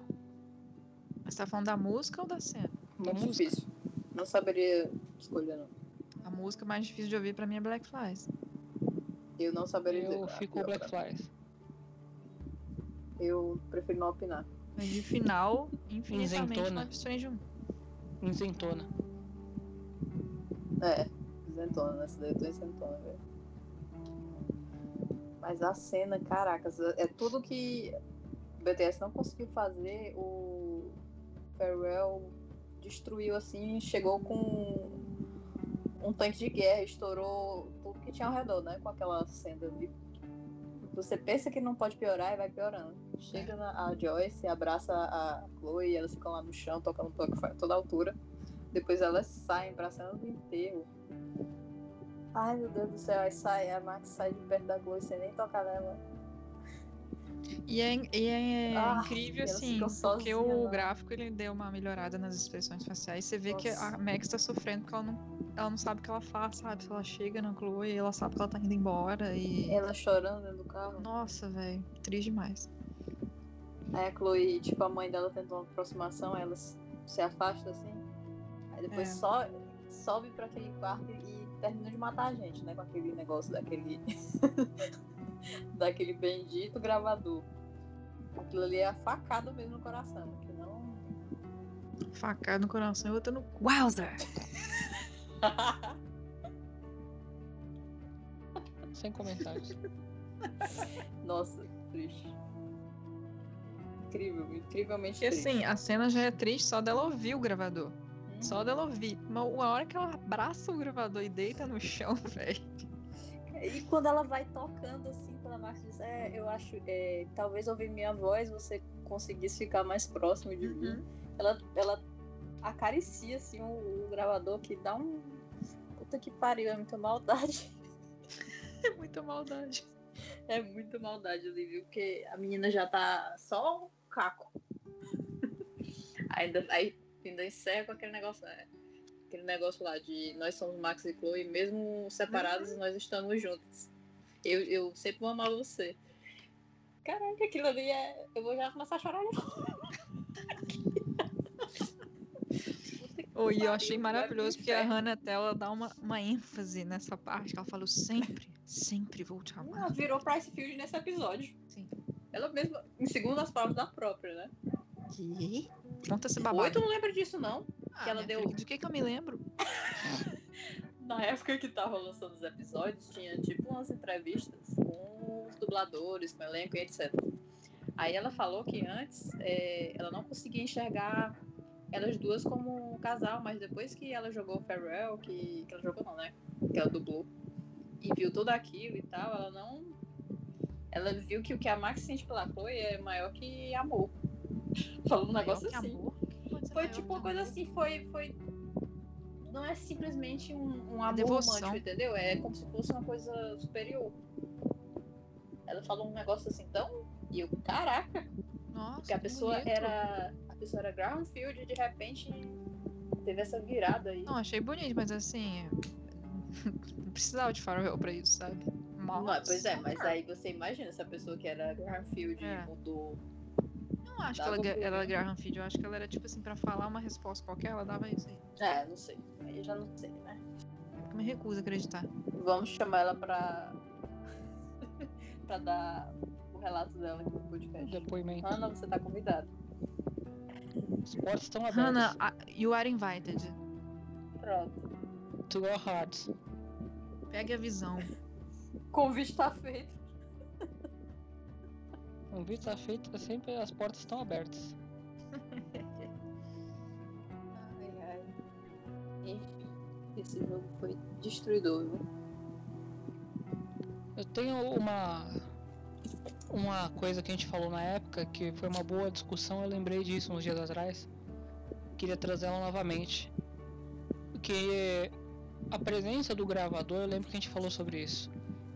Você tá falando da música ou da cena? Muito música. difícil. Não saberia escolher, não. A música mais difícil de ouvir pra mim é Black Flies. Eu não saberia dizer. Eu a fico pior Black pra mim. Flies. Eu prefiro não opinar. Mas de final, infinitamente Isentona. Life Strange 1. Isentona. É, isentona, nessa daí eu tô isentona, velho. Mas a cena, caracas, é tudo que o BTS não conseguiu fazer, o Farewell destruiu assim, chegou com um tanque de guerra, estourou tudo que tinha ao redor, né? Com aquela cena ali. Você pensa que não pode piorar e vai piorando. Chega na, a Joyce, abraça a Chloe, elas ficam lá no chão, tocando toque a toda altura. Depois elas saem pra cena do enterro. Ai meu Deus do céu, aí sai, a Max sai de perto da Chloe sem nem tocar nela. E é, e é Ah, incrível, assim, porque sozinha o lá. gráfico ele deu uma melhorada nas expressões faciais. Você vê que Nossa. a Max tá sofrendo porque ela não, ela não sabe o que ela faz, sabe? Se ela chega na Chloe, ela sabe que ela tá indo embora e. Ela chorando dentro do carro. Nossa, velho, triste demais. Aí a Chloe, tipo, a mãe dela tentou uma aproximação, ela se afasta assim. Aí depois É. só sobe pra aquele quarto e termina de matar a gente, né? Com aquele negócio daquele. daquele bendito gravador. Aquilo ali é a facada mesmo no coração, que não. Facada no coração e outra no. Wowzer! Sem comentários. Nossa, triste. Incrível, incrivelmente Porque triste. assim, a cena já é triste só dela ouvir o gravador. Uhum. Só dela ouvir. Mas a hora que ela abraça o gravador e deita no chão, velho. E quando ela vai tocando assim, quando a Max diz, é, eu acho, é, talvez ouvir minha voz você conseguisse ficar mais próximo de mim. Uhum. Ela, ela acaricia assim o, o gravador que dá um. Puta que pariu, é muita maldade. É muita maldade. É muita maldade ali, viu? Porque a menina já tá só um caco. ainda, aí ainda encerra com aquele negócio, né? Aquele negócio lá de nós somos Max e Chloe, mesmo separados, nós estamos juntos. Eu, eu sempre vou amar você. Caraca, aquilo ali é. Eu vou já começar a chorar. Oh, e eu achei pro maravilhoso porque a. Hannah até ela dá uma, uma ênfase nessa parte. que Ela falou sempre, sempre vou te Ela amar. virou Price Field nesse episódio. Sim. Ela mesma, em segundo as palavras da própria, né? Que? Conta esse Oi, babado. tu não lembra disso, não? Ah, que ela deu- filha, De que que eu me lembro? Na época que tava lançando os episódios, tinha tipo umas entrevistas com os dubladores, com o elenco e etc. Aí ela falou que antes é, ela não conseguia enxergar elas duas como um casal, mas depois que ela jogou Farewell, que, que ela jogou não, né? Que ela dublou, e viu tudo aquilo e tal, ela não. Ela viu que o que a Max sente pela Chloe é maior que amor. Falou um negócio Maior assim. amor? Foi tipo uma coisa assim, foi. foi... Não é simplesmente um, um amor devoção. romântico, entendeu? É como se fosse uma coisa superior. Ela falou um negócio assim tão. E eu, caraca, Nossa, porque a pessoa bonito. era. A pessoa era Groundfield e de repente teve essa virada aí. Não, achei bonito, mas assim. Não precisava de farewell pra isso, sabe? Não, Mas, pois é, mas aí você imagina essa pessoa que era Groundfield É. mudou. Não acho que ela, pro- ela era Graham Feed, eu acho que ela era tipo assim, pra falar uma resposta qualquer, ela dava isso aí. É, não sei. Aí eu já não sei, né? Eu me recuso a acreditar. Vamos chamar ela pra. pra dar o relato dela aqui no podcast. Depoimento. Ana, você tá convidada. Os portos estão abertos. Hannah, a- you are invited. Pronto. To go hard. Pegue a visão. O convite tá feito. Um vídeo tá feito, é sempre as portas estão abertas. ai, ai. Enfim, esse jogo foi destruidor, viu? Eu tenho uma uma coisa que a gente falou na época que foi uma boa discussão, eu lembrei disso uns dias atrás. Queria trazer ela novamente. porque a presença do gravador, eu lembro que a gente falou sobre isso.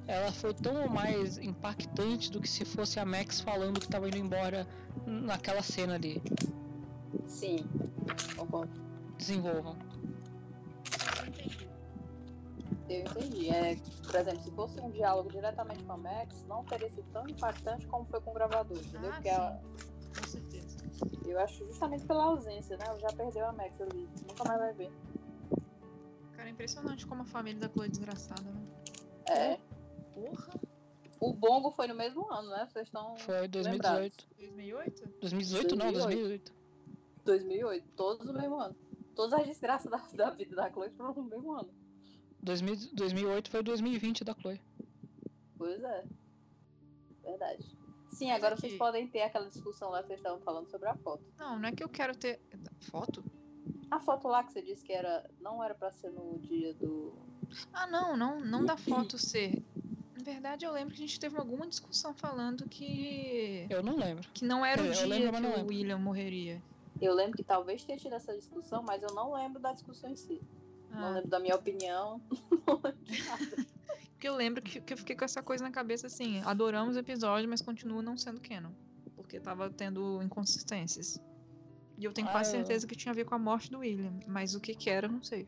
Ela foi tão mais impactante do que se fosse a Max falando que estava indo embora naquela cena ali. Sim, concordo. Desenvolvam. Eu entendi. É, por exemplo, se fosse um diálogo diretamente com a Max, não teria sido tão impactante como foi com o gravador, entendeu? Ah, Porque ela- Com certeza. eu acho justamente pela ausência, né? Ela já perdeu a Max ali. Nunca mais vai ver. Cara, é impressionante como a família da Chloe é desgraçada, né? É. Porra. O Bongo foi no mesmo ano, né? Vocês estão. Foi 2018. 2008? 2018 não, 2008. 2008. Todos no mesmo ano. Todas as desgraças da, da vida da Chloe foram no mesmo ano. 2000 2008 foi 2020 da Chloe. Pois é. Verdade. Sim, agora aqui- vocês podem ter aquela discussão lá que vocês estavam falando sobre a foto. Não, não é que eu quero ter. Foto? A foto lá que você disse que era não era pra ser no dia do. Ah, não, não, não da foto ser. Na verdade, eu lembro que a gente teve alguma discussão falando que. Eu não lembro. Que não era o Eu dia lembro, que não o lembro. William morreria. Eu lembro que talvez tenha tido essa discussão, mas eu não lembro da discussão em si. Não Ah, lembro da minha opinião. Não lembro de nada. porque eu lembro que, que eu fiquei com essa coisa na cabeça assim: adoramos o episódio, mas continua não sendo canon. Porque tava tendo inconsistências. E eu tenho Ah, quase eu- certeza que tinha a ver com a morte do William. Mas o que que era, eu não sei.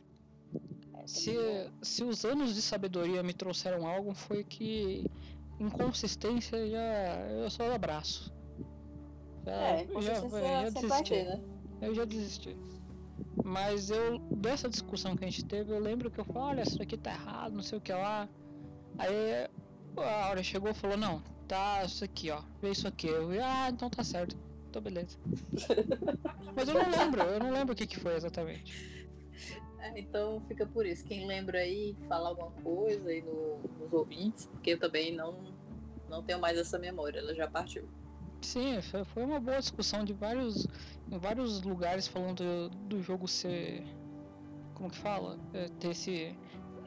É, Se, também se os anos de sabedoria me trouxeram algo, foi que inconsistência já eu só abraço. Já, É, já, inconsistência já vai desisti. né? Eu já desisti. Mas eu, dessa discussão que a gente teve, eu lembro que eu falei, olha, isso daqui tá errado, não sei o que lá. Aí a hora chegou e falou, não, tá isso aqui, ó. Vê isso aqui. Eu, ah, então tá certo. Então beleza. Mas eu não lembro, eu não lembro o que, que foi exatamente. É, então fica por isso. Quem lembra aí, fala alguma coisa aí no- nos ouvintes, porque eu também não, não tenho mais essa memória, ela já partiu. Sim, foi, uma boa discussão de vários, em vários lugares falando do, do jogo ser. Como que fala? É, ter esse.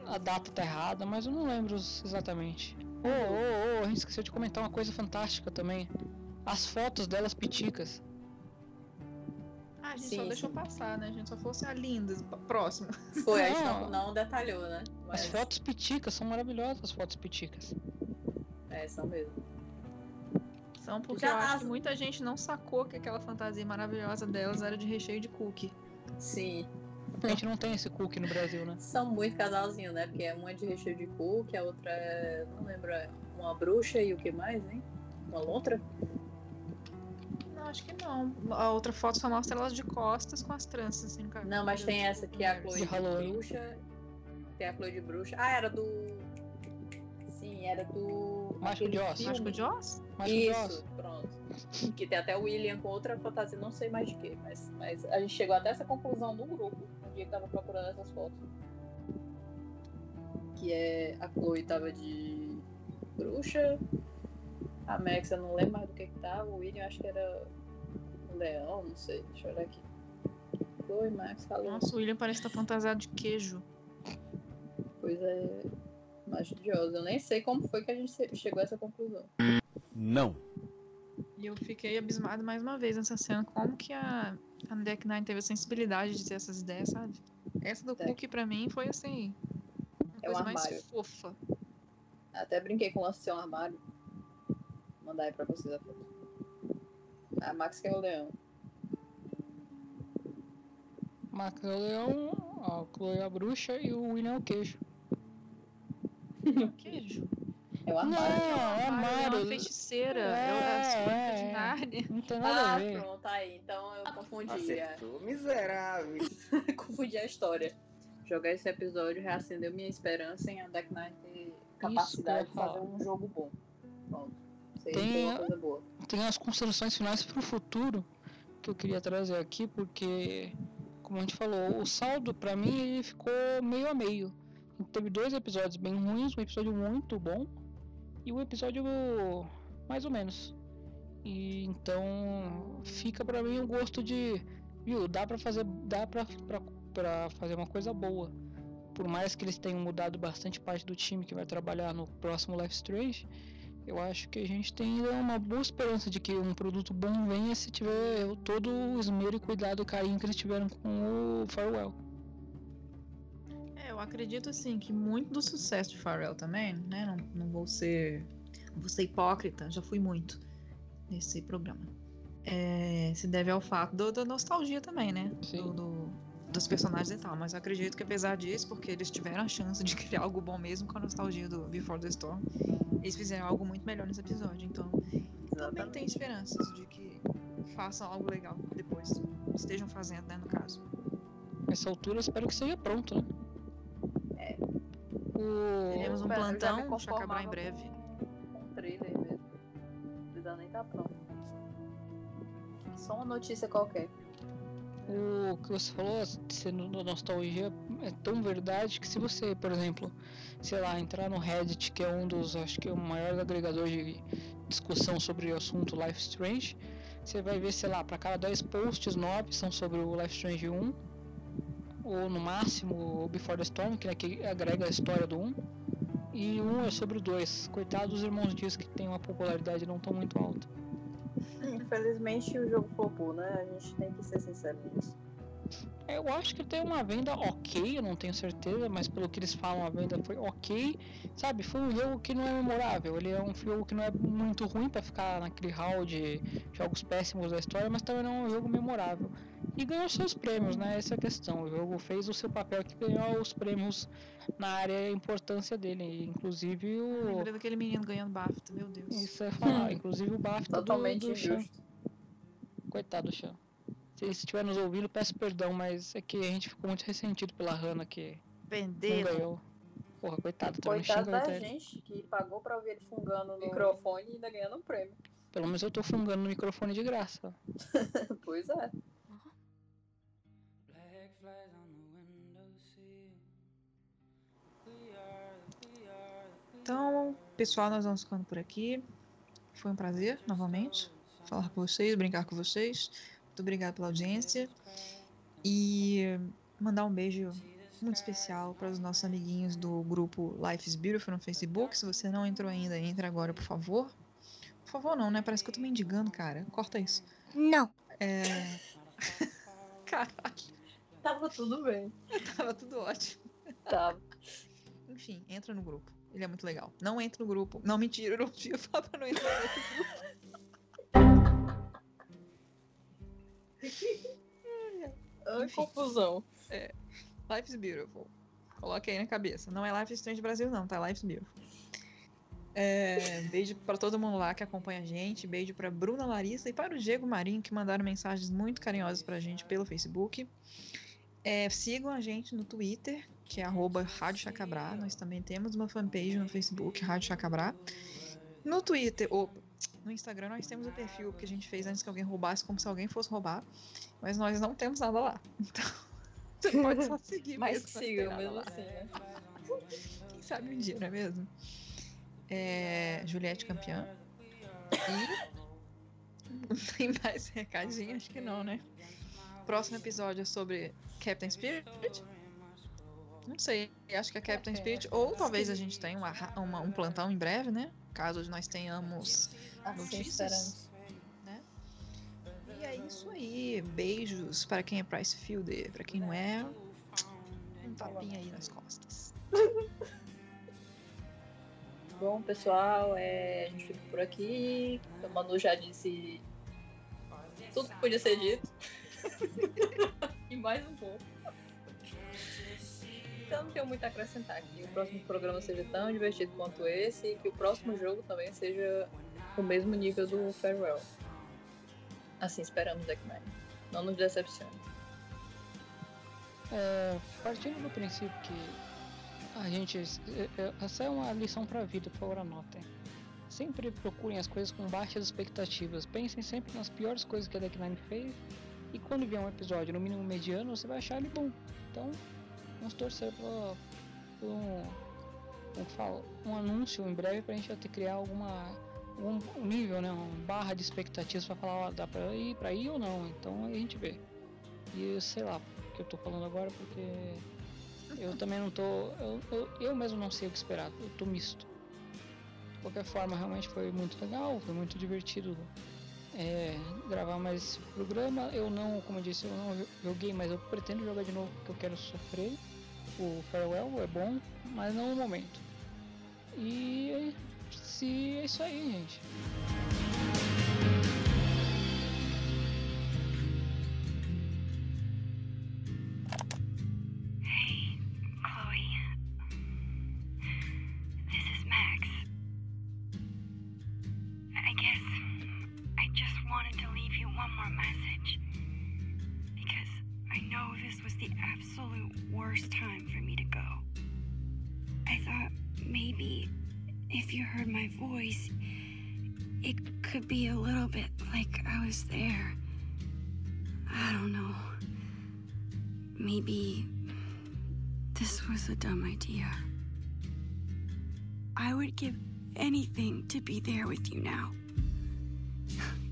A data tá errada, mas eu não lembro exatamente. Ô, ô, ô, a gente esqueceu de comentar uma coisa fantástica também. As fotos delas piticas. Ah, a gente Sim, só deixou sim. passar, né? A gente só fosse a lindas, p- próximo. Foi, a gente Não. não, não detalhou, né? As Mas, fotos piticas são maravilhosas, as fotos piticas. É, são mesmo. São porque Já eu acho as- que muita gente não sacou que aquela fantasia maravilhosa delas era de recheio de cookie. Sim. A gente não tem esse cookie no Brasil, né? São muito casalzinho, né? Porque uma é de recheio de cookie, a outra é. Não lembro, é uma bruxa e o que mais, hein? Uma lontra? Não, acho que não. A outra foto só mostra elas de costas com as tranças, assim, no cabelo. Não, mas tem essa que é a Chloe De de Halloween. bruxa. Tem a Chloe de bruxa. Ah, era do. Sim, era do. Mágico de Oz. Mágico de Oz? Isso, pronto. Que tem até o William com outra fantasia, não sei mais de quê, mas, mas a gente chegou até essa conclusão no grupo, no dia que tava procurando essas fotos. Que é a Chloe tava de bruxa, a Max eu não lembro mais do que que tava, o William acho que era um leão, não sei, deixa eu olhar aqui. Chloe, Max, falou. Nossa, o William parece estar fantasiado de queijo. Coisa é maravilhosa. Eu nem sei como foi que a gente chegou a essa conclusão. Não. E eu fiquei abismada mais uma vez nessa cena. Como que a, a Deck Nine teve a sensibilidade de ter essas ideias, sabe? Essa do cookie pra mim foi assim. Uma É um coisa mais armário. fofa. Até brinquei com o lance de ser um armário. Mandar aí pra vocês a foto. A Max que é o leão. Max é o leão, a Chloe é a bruxa e o William é o queijo. Queijo. É o Não, armário. é É uma armário. feiticeira. É, É, crônicas é, de é. Nárnia. Não tem nada a Ah, ver. pronto, aí. Então eu confundi. é. Acertou, miserável. confundi a história. Jogar esse episódio reacendeu minha esperança em a Deck Nine ter capacidade de fazer um jogo bom. Pronto. Isso aí Tem uma coisa boa. Tem as considerações finais pro futuro que eu queria trazer aqui, porque, como a gente falou, o saldo pra mim ele ficou meio a meio. Teve dois episódios bem ruins, um episódio muito bom e um episódio mais ou menos. E então fica pra mim o gosto de, viu, dá pra fazer, dá pra, pra fazer uma coisa boa. por mais que eles tenham mudado bastante parte do time que vai trabalhar no próximo Life Strange, eu acho que a gente tem ainda uma boa esperança de que um produto bom venha se tiver todo o esmero e cuidado e carinho que eles tiveram com o Farewell. É, eu acredito assim que muito do sucesso de Farewell também, né? Não, não vou ser. Não vou ser hipócrita, já fui muito nesse programa. É, se deve ao fato do, da nostalgia também, né? Do, do, dos personagens e tal. Mas eu acredito que apesar disso, porque eles tiveram a chance de criar algo bom mesmo com a nostalgia do Before the Storm, eles fizeram algo muito melhor nesse episódio. Então, também tem esperanças de que façam algo legal depois. Estejam fazendo, né, no caso. Nessa altura, eu espero que seja pronto, né? É. O... Teremos um plantão, já acabar em com- breve. Com um trailer mesmo. Não precisa nem estar pronto. Só uma notícia qualquer. O que você falou, sendo no- nostalgia, é tão verdade que se você, por exemplo, sei lá, entrar no Reddit, que é um dos, acho que é o maior agregador de discussão sobre o assunto Life Strange, você vai ver, sei lá, para cada 10 posts, 9 são sobre o Life Strange 1, ou no máximo o Before the Storm, que é que agrega a história do 1, e um é sobre o 2. Coitado dos irmãos diz que tem uma popularidade não tão muito alta. Infelizmente o jogo flopou, né? A gente tem que ser sincero nisso. Eu acho que tem uma venda ok, eu não tenho certeza, mas pelo que eles falam a venda foi ok. Sabe, foi um jogo que não é memorável. Ele é um jogo que não é muito ruim pra ficar naquele hall de jogos péssimos da história, mas também não é um jogo memorável. E ganhou seus prêmios, né? Essa é a questão. O jogo fez o seu papel que ganhou os prêmios na área e a importância dele. Inclusive o. Lembrei daquele menino ganhando BAFTA, meu Deus. Isso é falar, inclusive o BAFTA do, Totalmente do Chan. injusto. Coitado do Chan. Se estiver nos ouvindo, peço perdão, mas é que a gente ficou muito ressentido pela Hannah que não Pendeiro. ganhou. Porra, coitado, também Coitado da ele. gente que pagou pra ouvir ele fungando no microfone e ainda ganhando um prêmio. Pelo menos eu tô fungando no microfone de graça. pois é. Então, pessoal, nós vamos ficando por aqui. Foi um prazer, novamente, falar com vocês, brincar com vocês. Muito obrigado pela audiência. E mandar um beijo muito especial para os nossos amiguinhos do grupo Life is Beautiful no Facebook. Se você não entrou ainda, entre agora, por favor. Por favor, não, né? Parece que eu tô mendigando, cara. Corta isso. Não. É. Caralho, Tava tudo bem. tava tudo ótimo. Tava. Enfim, entra no grupo. Ele é muito legal. Não entra no grupo. Não, mentira, eu não tinha falado pra não entrar no grupo. Confusão. Life's Beautiful. Coloque aí na cabeça. Não é Life is Strange Brasil, não, tá? Life's Beautiful. É, beijo pra todo mundo lá que acompanha a gente. Beijo pra Bruna Larissa e para o Diego Marinho, que mandaram mensagens muito carinhosas pra gente pelo Facebook. É, sigam a gente no Twitter, que é arroba Rádio Chacabrá. Nós também temos uma fanpage no Facebook, Rádio Chacabrá. No Twitter, ou no Instagram, nós temos o perfil que a gente fez antes que alguém roubasse, como se alguém fosse roubar. Mas nós não temos nada lá. Então, você pode só seguir. Mas nada mesmo assim? Quem sabe um dia, não é mesmo? É, Juliette campeã. E. Não tem mais recadinho? Acho que não, né? Próximo episódio é sobre Captain Spirit. Não sei, acho que é Captain Spirit. Ou talvez a gente tenha uma, uma- um plantão em breve, né? Caso nós tenhamos Assim notícias. Né? E é isso aí. Beijos para quem é Price Fielder. Para quem não é, um tapinha aí nas costas. Bom, pessoal, é, a gente fica por aqui. O Manu já disse tudo que podia ser dito. e mais um pouco. Então não tenho muito a acrescentar que o próximo programa seja tão divertido quanto esse e que o próximo jogo também seja o mesmo nível do Farewell. Assim esperamos, Deckman. Não nos decepcione. É, partindo do princípio que a gente. é, é, Essa é uma lição pra vida, por favor, anotem. Sempre procurem as coisas com baixas expectativas. Pensem sempre nas piores coisas que a Deck9 fez. E quando vier um episódio, no mínimo mediano, você vai achar ele bom. Então, vamos torcer por, por um, como que fala, um anúncio em breve pra gente até criar alguma um, um nível, né, uma barra de expectativas pra falar, ó, dá pra ir pra ir ou não. Então a gente vê. E sei lá, que eu tô falando agora porque Eu também não tô. Eu, eu, eu mesmo não sei o que esperar. Eu tô misto. De qualquer forma, realmente foi muito legal, foi muito divertido é, gravar mais esse programa. Eu não, como eu disse, eu não joguei, mas eu pretendo jogar de novo porque eu quero sofrer. O Farewell é bom, mas não no momento. E se é isso aí, gente. Maybe this was a dumb idea. I would give anything to be there with you now.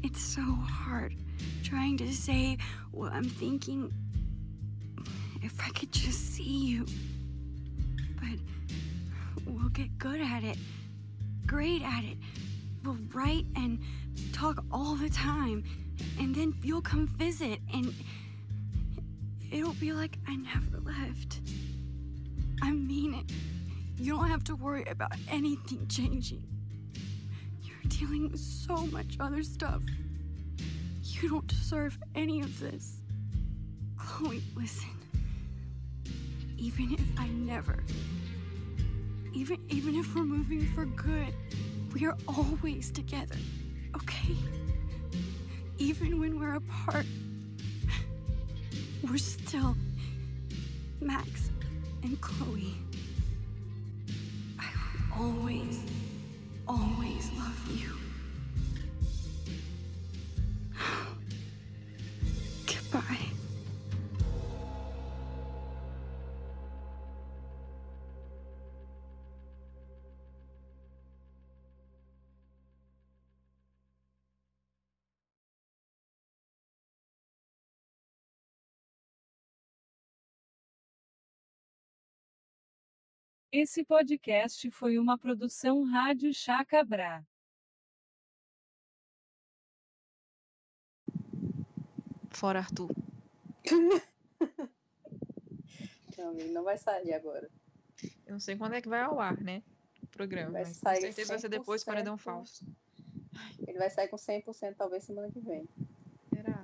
It's so hard trying to say what I'm thinking. If I could just see you. But we'll get good at it, great at it. We'll write and talk all the time. And then you'll come visit, and it'll be like I never left. I mean it. You don't have to worry about anything changing. You're dealing with so much other stuff. You don't deserve any of this. Chloe, listen. Even if I never, even even if we're moving for good, we are always together. Okay? Even when we're apart, we're still Max and Chloe. I will always, always love you. Esse podcast foi uma produção Rádio Chacabra. Fora Arthur. Não, amigo, não vai sair agora. Eu não sei quando é que vai ao ar, né? O programa. Vai mas com sair certeza vai ser depois do Paredão 100%. Falso. Ele vai sair com 100% talvez semana que vem. Será?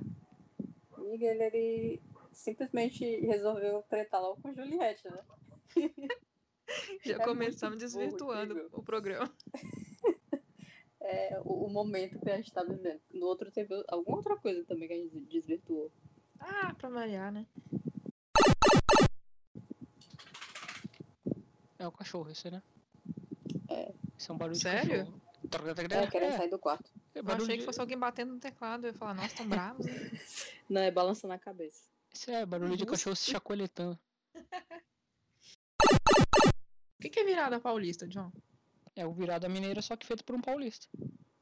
Amiga, ele, ele simplesmente resolveu tretar logo com Juliette, né? Já É começamos desvirtuando horrível. o programa. É o, o momento que a gente tá vivendo. No outro teve alguma outra coisa também que a gente desvirtuou. Ah, pra variar, né? É o cachorro, esse, né? É. Isso é um barulho Sério? de cachorro. É, querendo É, sair do quarto. é Eu barulho achei que de- fosse alguém batendo no teclado. Eu ia falar, nossa, tão bravos. né? Não, é balançando a cabeça. Isso é barulho de cachorro se chacoalhetando. O que, que é virada paulista, John? É o virada mineira, só que feito por um paulista.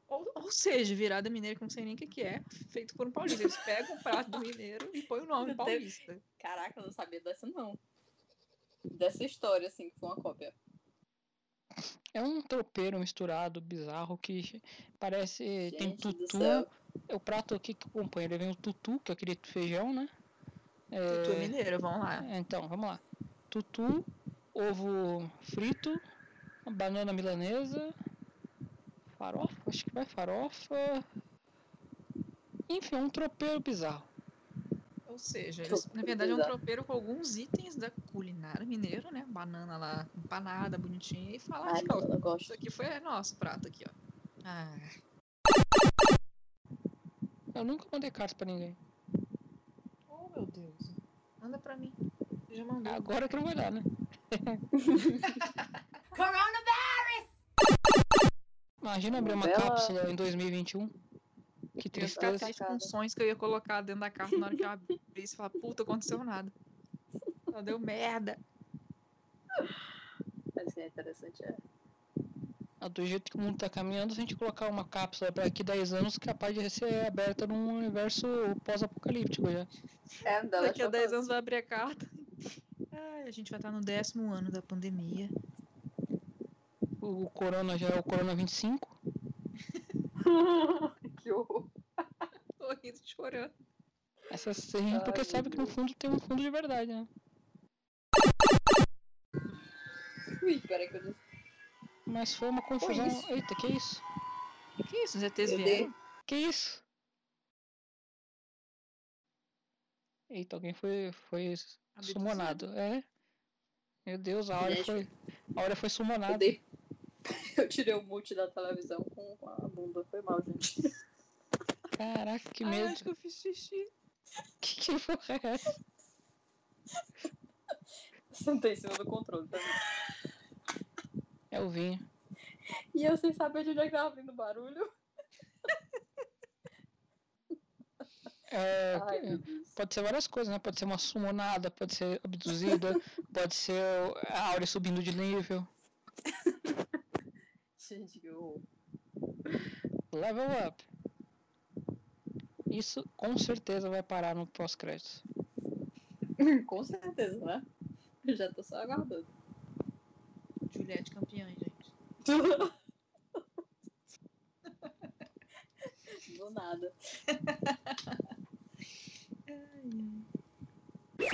Ou, ou seja, virada mineira, que eu não sei nem o que, que é, feito por um paulista. Eles pegam o prato do mineiro e põem o nome paulista. Caraca, eu não sabia dessa não. Dessa história, assim, que foi uma cópia. É um tropeiro misturado, bizarro, que parece. tem Gente do tutu. É o prato aqui que acompanha. Ele vem o tutu, que é aquele feijão, né? É mineiro, vamos lá. É, Então, vamos lá. Tutu, ovo frito, banana milanesa, farofa, acho que vai farofa. Enfim, um tropeiro bizarro. Ou seja, eles, na verdade é um tropeiro com alguns itens da culinária mineira, né? Banana lá empanada, bonitinha, e falar Ai, ó, eu não gosto. isso aqui foi nosso prato aqui, ó. Ah, Eu nunca mandei carta pra ninguém. oh meu Deus. Manda pra mim. Você já mandou. Agora que não vai dar, né? Imagina abrir uma Bela- cápsula em 2021. Que Eu ia tristeza. triste com sonhos que eu ia colocar dentro da carta na hora que eu abrisse e falar, puta, aconteceu nada. Só deu merda. Mas que é interessante, é. Ah, Do jeito que o mundo tá caminhando, se a gente colocar uma cápsula pra daqui 10 anos, capaz de ser aberta num universo pós-apocalíptico já. É, Daqui a 10 anos vai abrir a carta. Ai, a gente vai estar no décimo ano da pandemia. O Corona já é o Corona 25. que horror. Tô rindo chorando. Essa sim, Ai, porque sabe que no fundo tem um fundo de verdade, né? Ui, peraí que eu disse. Mas foi uma confusão. isso. Eita, que isso? Que isso? Os ETs vieram? Que isso? Eita, alguém foi, foi Abduzido. sumonado. É. Meu Deus, a Gente. foi. A Áurea foi Eu, sumonada. dei... eu tirei o mute da televisão com a bunda. Foi mal, gente. Caraca, que Ai, medo. acho que eu fiz xixi. Que que porra é essa? Sentei em cima do controle também. É o vinho. E eu sem saber de onde é que tava vindo o barulho. É, Ai, pode ser várias coisas, né? Pode ser uma sumonada, pode ser abduzida, pode ser a Áurea subindo de nível. Gente, que horror. Level up. Isso com certeza vai parar no pós-crédito. Com certeza, né? Eu já tô só aguardando. Juliette campeã, gente. Do nada. Ay, ay.